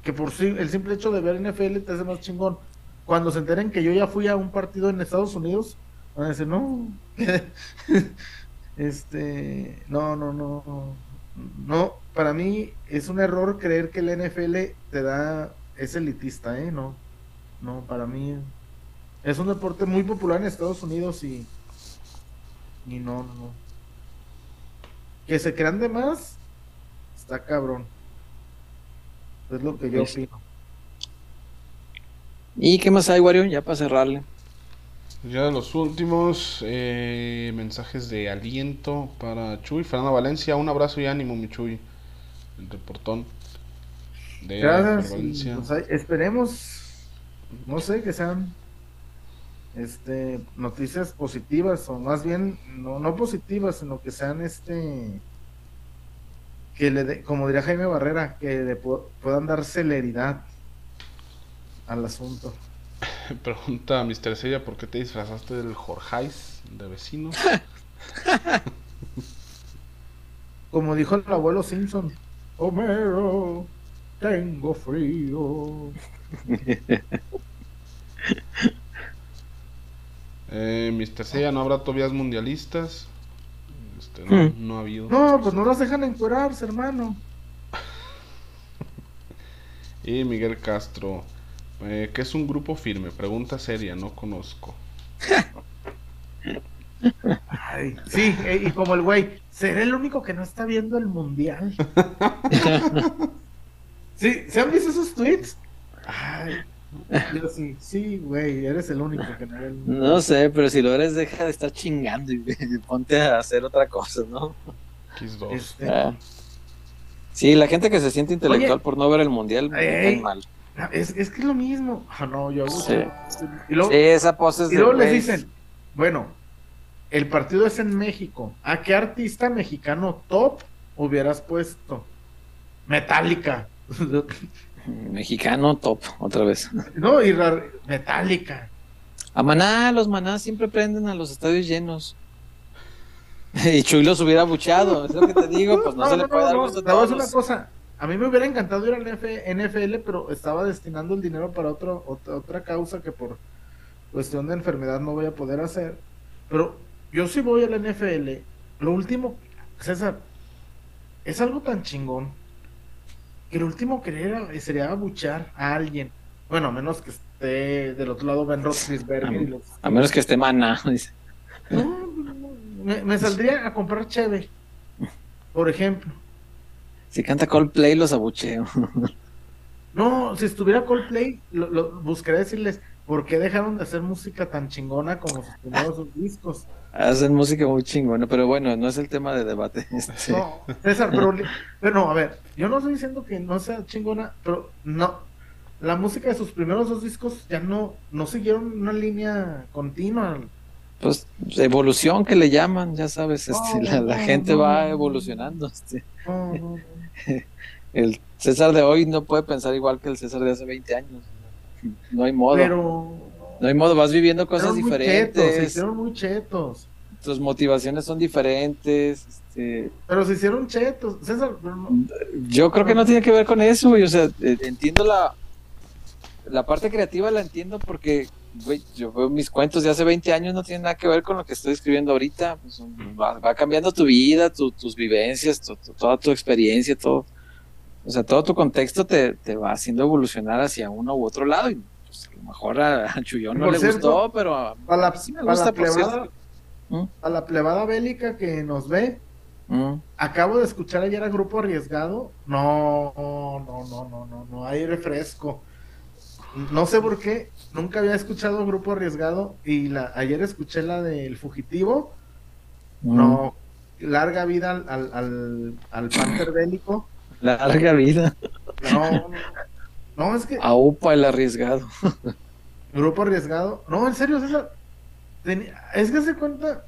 que por sí el simple hecho de ver NFL te hace más chingón. Cuando se enteren que yo ya fui a un partido en Estados Unidos, van a decir, no, este, no, no, no, no, para mí es un error creer que la NFL te da, es elitista, ¿eh? No, no, para mí es un deporte muy popular en Estados Unidos y, y no, no, no. Que se crean de más, está cabrón. Es lo que yo Pues- opino. ¿Y qué más hay, Wario? Ya para cerrarle. Ya los últimos eh, mensajes de aliento para Chuy. Fernanda Valencia, un abrazo y ánimo, mi Chuy. El reportón de Gracias. y, Valencia. pues, esperemos, no sé, que sean este noticias positivas o más bien no, no positivas, sino que sean este que le dé- como diría Jaime Barrera, que le pu- puedan dar celeridad al asunto. Pregunta a Mr. Sella, ¿por qué te disfrazaste del Jorjais de vecino? Como dijo el abuelo Simpson, Homero, tengo frío. Eh, Mr. Sella, ¿no habrá tobias mundialistas? Este, no, Hmm. no ha habido. No, pues no los dejan encuerarse, hermano. Y Miguel Castro, Eh, ¿Qué es un grupo firme? Pregunta seria, no conozco. Ay, sí, eh, y como el güey, ¿seré el único que no está viendo el mundial? sí, ¿se han visto esos tweets? Ay, yo sí, sí, güey, eres el único que no ve el. No sé, pero si lo eres, deja de estar chingando y ponte a hacer otra cosa, ¿no? X2. Este, Ah. Sí, la gente que se siente intelectual Oye. por no ver el mundial, ey. mal. es, es que es lo mismo. Ah, no, yo Sí. Y luego, Sí, esa pose es y de luego les dicen, bueno, el partido es en México. ¿A qué artista mexicano top hubieras puesto? Metallica. Mexicano top, otra vez. no, y ra- Metallica. A Maná, los Maná siempre prenden a los estadios llenos. Y Chuy los hubiera buchado, es lo que te digo, pues no, se le puede dar gusto a todos. una cosa. A mí me hubiera encantado ir al NF NFL, pero estaba destinando el dinero para otro, otra, otra causa que por cuestión de enfermedad no voy a poder hacer. Pero yo sí voy al NFL. Lo último, César, es algo tan chingón que lo último que haría sería abuchar a alguien. Bueno, a menos que esté del otro lado Ben Roethlisberger y los A menos que esté dice. no, me, me saldría a comprar cheve, por ejemplo. Si canta Coldplay, los abucheo. No, si estuviera Coldplay, lo, lo- buscaría decirles por qué dejaron de hacer música tan chingona como sus primeros discos. Hacen música muy chingona, pero bueno, no es el tema de debate. Este, No, César, pero, li- pero no, a ver, yo no estoy diciendo que no sea chingona, pero no, la música de sus primeros dos discos ya no, no siguieron una línea continua. Pues evolución que le llaman, ya sabes, este, la, la no, gente no, va evolucionando. Este. No, no, no. El César de hoy no puede pensar igual que el César de hace 20 años. No hay modo. Pero No hay modo, vas viviendo cosas muy chetos, se diferentes. hicieron muy chetos. Tus motivaciones son diferentes. Este, Pero se hicieron chetos. César, pero no- yo creo que no tiene que ver con eso, güey. O sea, eh, entiendo la, la parte creativa, la entiendo porque, güey, yo veo mis cuentos de hace 20 años, no tiene nada que ver con lo que estoy escribiendo ahorita. Pues, va, va cambiando tu vida, tu- tus vivencias, tu- tu- toda tu experiencia, todo. O sea, todo tu contexto te, te va haciendo evolucionar hacia uno u otro lado. Y mejor a, Chuyón no le cierto, gustó, pero a la, sí me la plebada. ¿Mm? a la plebada bélica que nos ve, Mm. acabo de escuchar ayer a Grupo Arriesgado. No, no, no, no, no, no, hay refresco. No sé por qué, nunca había escuchado Grupo Arriesgado y la, ayer escuché la del Fugitivo. Mm. No, larga vida al, al, al, al Panther bélico. Larga vida. No, no, no, es que Aupa el arriesgado. Grupo Arriesgado. No, en serio, César. Es que se cuenta.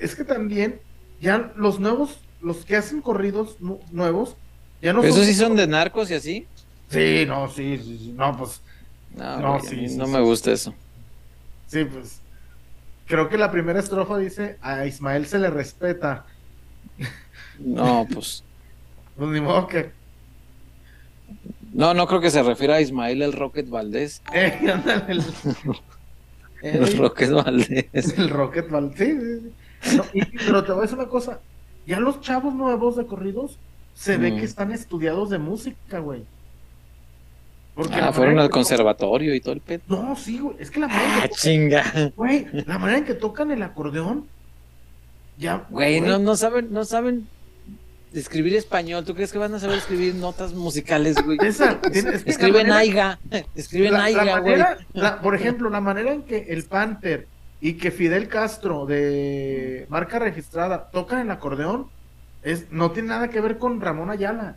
Es que también, ya los nuevos, los que hacen corridos nu- nuevos, ya no ¿Esos sí son de narcos y así? Sí, no, sí, sí, sí, No, pues, No, No, güey, a sí, no me gusta eso. sí, pues. Creo que la primera estrofa dice: A Ismael se le respeta. No, pues. Pues ni modo que. No, no creo que se refiera a Ismael el Rocket Valdés. Eh, ándale, el, El Eh, Rocket Valdés. el Rocket Ball. Sí, sí, sí. No, y- pero te voy a decir una cosa. Ya los chavos nuevos de corridos se ve Mm. que están estudiados de música, güey. Porque Ah, fueron al conservatorio y todo el pedo. No, sí, güey. Es que la manera, Ah, que chinga. güey, la manera en que tocan el acordeón. Ya, Güey, no, no saben, no saben escribir español. ¿Tú crees que van a saber escribir notas musicales, güey? Esa, es que Escriben manera- aiga. Escriben la- la aiga, güey. la- por ejemplo, la manera en que el Panther y que Fidel Castro de marca registrada tocan el acordeón es no tiene nada que ver con Ramón Ayala.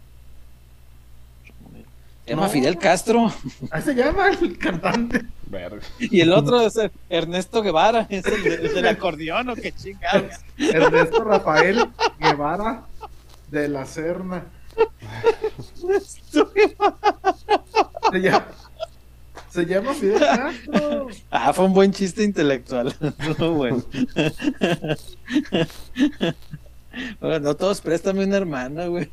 Se llama No. Fidel Castro. Así se llama el cantante. Verga. Y el otro es el Ernesto Guevara. Es el, de- el del acordeón o qué chingados. Ernesto Rafael Guevara de la Serna. Se llama, se llama Fidel Castro. Ah, fue un buen chiste intelectual. Estuvo bueno. Bueno, no todos préstame una hermana, güey.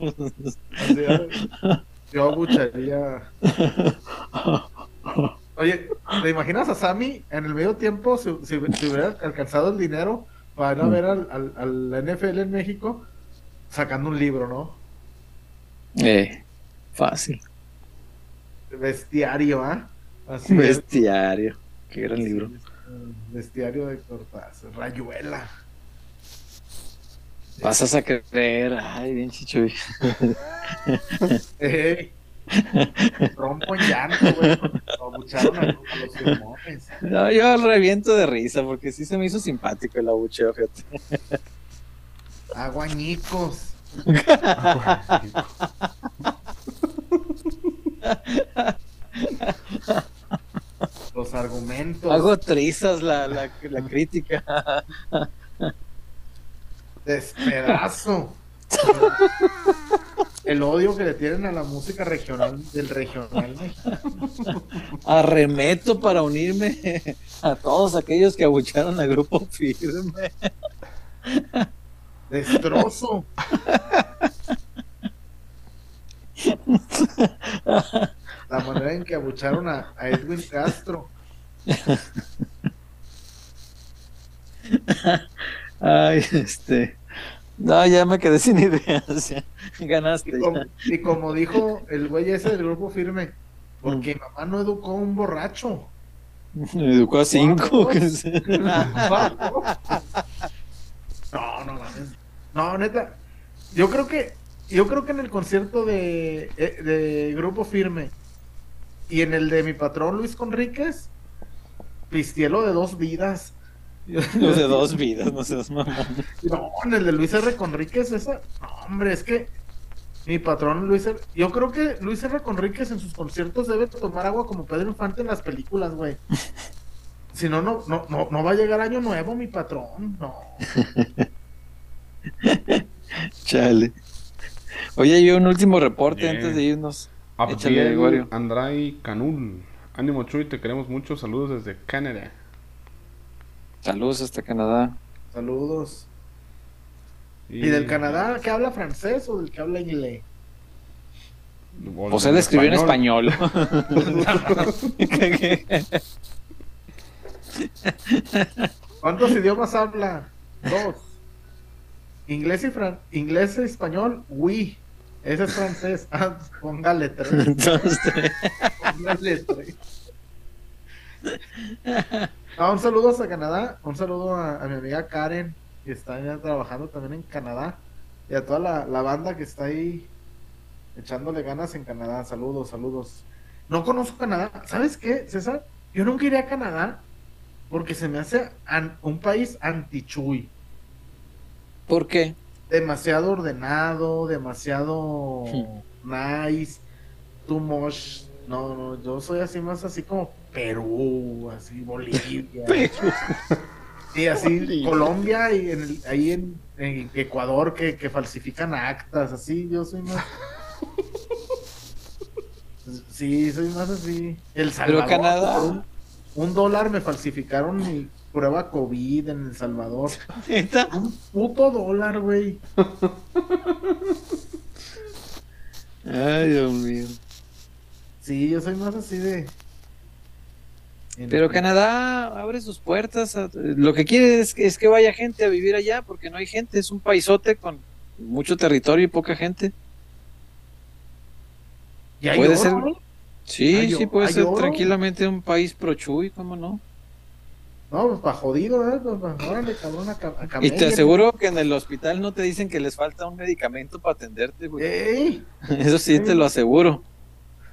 Yo abucharía. Oye, ¿te imaginas a Sammy en el medio tiempo si, si- si hubiera alcanzado el dinero para ir a ver al, al, al NFL en México sacando un libro, ¿no? Eh, fácil. Bestiario, ¿ah? Así es. Bestiario. Qué gran libro. Bestiario de Cortázar. Rayuela. Pasas a creer. Ay, bien chichuy. Ey. Rompo en llanto, güey. abucharon a, a los firmones. No, yo reviento de risa porque sí se me hizo simpático el abucheo, fíjate. Aguañicos. Los argumentos. Hago trizas la, la, la crítica. Despedazo. El odio que le tienen a la música regional del regional mexicano. Arremeto para unirme a todos aquellos que abucharon al grupo firme. Destrozo. La manera en que abucharon a, a Edwin Castro. Ay, este. No, ya me quedé sin ideas. Ganaste. Y como, ya. y como dijo el güey ese del grupo firme, porque mi mamá no educó a un borracho. Me educó a cinco. No, no mames. No, neta. Yo creo que yo creo que en el concierto de, eh, de Grupo Firme y en el de mi patrón Luis Conríquez, pistielo de dos vidas. De dos vidas, no seas mamón. No, en el de Luis R. Conríquez, esa. No, hombre, es que mi patrón Luis R. Yo creo que Luis R. Conríquez en sus conciertos debe tomar agua como Pedro Infante en las películas, güey. Si no, no, no, no, no va a llegar año nuevo, mi patrón. No. Chale. Oye, yo un último reporte antes de irnos. Échale. Andrai Canul. Ánimo Chuy, te queremos mucho. Saludos desde Canadá. Saludos hasta Canadá. Saludos. ¿Y del Canadá que habla francés o del que habla inglés? O Pues él escribió en español. ¿Cuántos idiomas habla? Dos. Inglés y fran inglés y español, oui. Ese es francés. Ah, póngale tres. Entonces, Póngale tres. Ah, un saludo hasta Canadá. Un saludo a, a mi amiga Karen, que está ya trabajando también en Canadá. Y a toda la, la banda que está ahí echándole ganas en Canadá. Saludos, saludos. No conozco Canadá. ¿Sabes qué, César? Yo nunca iré a Canadá porque se me hace an- un país anti-chuy. ¿Por qué? demasiado ordenado, demasiado nice, too much. No, no, yo soy así más así como Perú, así Bolivia. Sí, así Colombia y en el- ahí en, en Ecuador que, que falsifican actas, así, yo soy más. Sí, soy más así. El Salvador. Canadá- por Un, un dólar me falsificaron mi prueba COVID en El Salvador. ¿Neta? Un puto dólar, güey. Ay, Dios mío. Sí, yo soy más así de. Pero Canadá abre sus puertas. a- lo que quiere es que, es que vaya gente a vivir allá, porque no hay gente. Es un paisote con mucho territorio y poca gente. ¿Y hay puede oro, ser-? Sí, ¿Hay sí, puede ser oro? tranquilamente un país pro Chuy, ¿cómo no? No, pues para jodido, ¿eh? Pues, órale, cabrón, a, a Y te aseguro que en el hospital no te dicen que les falta un medicamento para atenderte, güey. Ey, Eso sí te lo aseguro.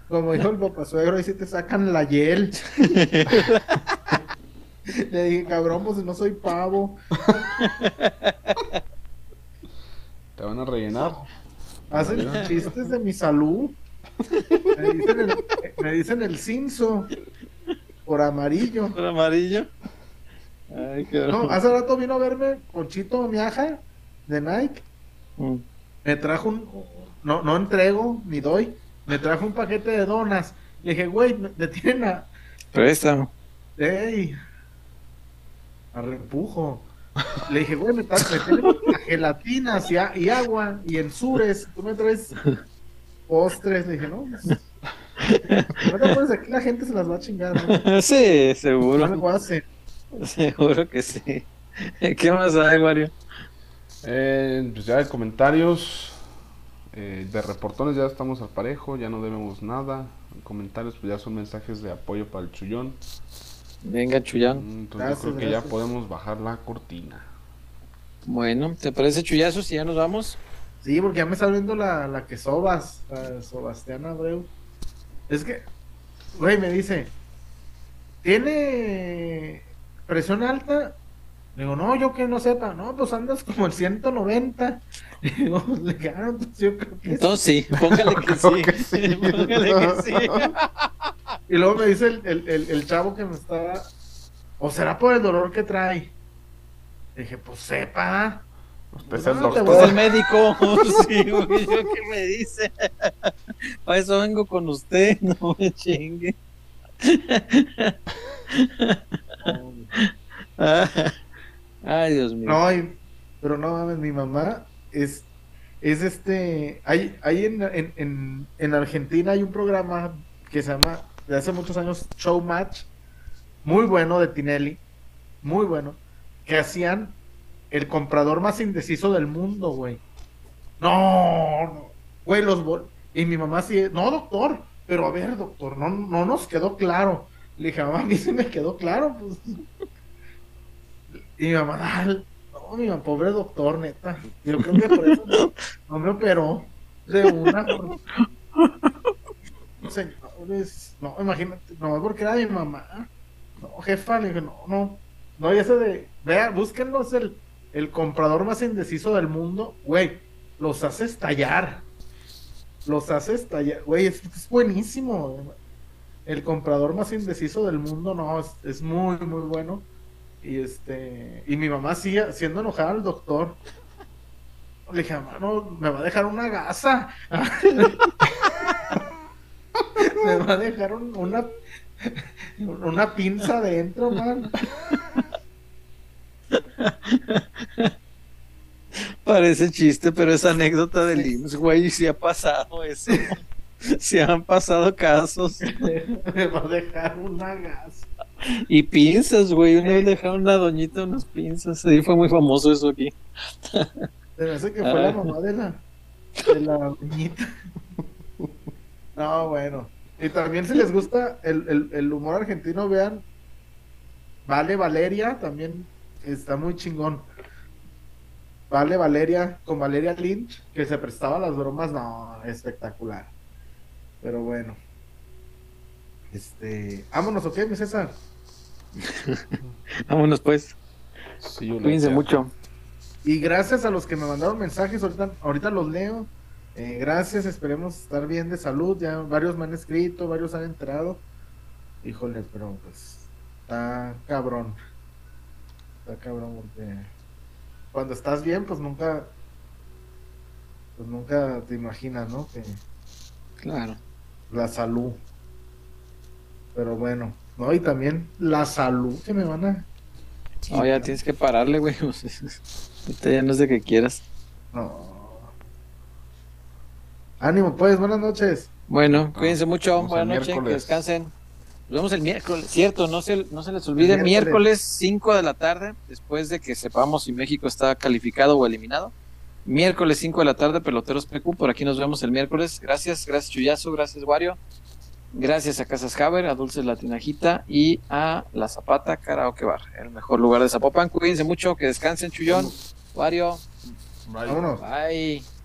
como dijo el papá suegro, ahí sí te sacan la hiel. Le dije, cabrón, pues no soy pavo. Te van a rellenar. Hacen chistes de mi salud. Me dicen el, me dicen el cinzo por amarillo. ¿Por amarillo? Ay. No, hace rato vino a verme Conchito Miaja de Nike. Mm. Me trajo un. No, no entrego ni doy. Me trajo un paquete de donas. Le dije, güey, detienen a. Préstamo. ¡Ey! A reempujo. Le dije, güey, me, tra- me tienen a gelatinas y, a- y agua y ensures. Tú me traes postres. Le dije, no. pues, No te de aquí la gente se las va a chingar. ¿no? Sí, seguro. Hace. Seguro que sí. ¿Qué más hay, Mario? Eh, pues ya de comentarios. Eh, de reportones ya estamos al parejo, ya no debemos nada. Comentarios, pues ya son mensajes de apoyo para el chullón. Venga. Mm, Entonces Gracias, yo creo que gracias. ya podemos bajar la cortina. Bueno, ¿te parece Chuyazo si ya nos vamos? Sí, porque ya me está viendo la, la que sobas, la Sebastián Abreu. Es que, güey, me dice, ¿tiene presión alta? Le digo, no, yo que no sepa, no, pues andas como el 190. Y digo, le dije, "Ah, entonces yo creo que sí". Entonces sí, póngale que sí. que sí. Póngale que sí. Y luego me dice el, el, el, el chavo que me está, o será por el dolor que trae. Le dije, pues sepa. Usted es No, el te doctor. voy Pues a- el médico, sí, güey, ¿yo ¿qué me dice? Para eso vengo con usted, no me chingue. Ay, Dios mío. No, pero no mames, mi mamá es, es este, hay, hay en, en, en, en Argentina hay un programa que se llama, de hace muchos años, Showmatch, muy bueno de Tinelli, muy bueno, que hacían el comprador más indeciso del mundo, güey. No, güey, los bol- y mi mamá sí, no, doctor, pero a ver, doctor, no, no nos quedó claro. Le dije, mamá, a mí sí me quedó claro, pues. Y mi mamá, "Ay, no, mi mamá, pobre doctor, neta. Yo creo que por eso no, me operó de una. Señores, no, imagínate, no, porque era mi mamá. No, jefa, le dije, no, no. No, y ese de, vea, búsquenlo, el, el comprador más indeciso del mundo. Güey, los hace estallar. Los hace estallar. Güey, es, es buenísimo. El comprador más indeciso del mundo, no, es, es muy, muy bueno. Y este, y mi mamá sigue haciendo enojar al doctor. Le dije, mano, me va a dejar una gasa. me va a dejar un- una, una pinza adentro, man. Parece chiste, pero es anécdota del IMSS, güey, sí ha pasado eso. Se han pasado casos. me va a dejar una gasa. Y pinzas, güey. Una vez dejaron una doñita unas pinzas. Sí, fue muy famoso eso aquí. Se me hace que fue la mamá de la, de la niñita. No, bueno. Y también si les gusta el, el, el humor argentino, vean. Vale Valeria, también está muy chingón. Vale Valeria, con Valeria Lynch, que se prestaba las bromas, no, espectacular. Pero bueno. Este, vámonos, ¿ok, mi César? Vámonos, pues. Sí, Cuídense mucho. Y gracias a los que me mandaron mensajes, ahorita, ahorita los leo. Eh, gracias, esperemos estar bien de salud. Ya varios me han escrito, varios han enterado. Híjole, pero pues está cabrón. Está cabrón porque cuando estás bien, pues nunca, pues nunca te imaginas, ¿no? Que Claro. La salud. Pero bueno, no, y también la salud que me van a. No, ya tienes que pararle, güey. Ahorita ya no es de que quieras. No. Ánimo, pues, buenas noches. Bueno, cuídense mucho. Buenas noches, que descansen. Nos vemos el miércoles, cierto, no se, no se les olvide, miércoles. miércoles 5 de la tarde, después de que sepamos si México está calificado o eliminado. Miércoles 5 de la tarde, Peloteros PQ, por aquí nos vemos el miércoles. Gracias, gracias Chuyazo, gracias Wario. Gracias a Casas Haber, a Dulces Latinajita y a La Zapata Karaoke Bar, el mejor lugar de Zapopan. Cuídense mucho, que descansen, Chuyón, Wario. Vámonos. Bye.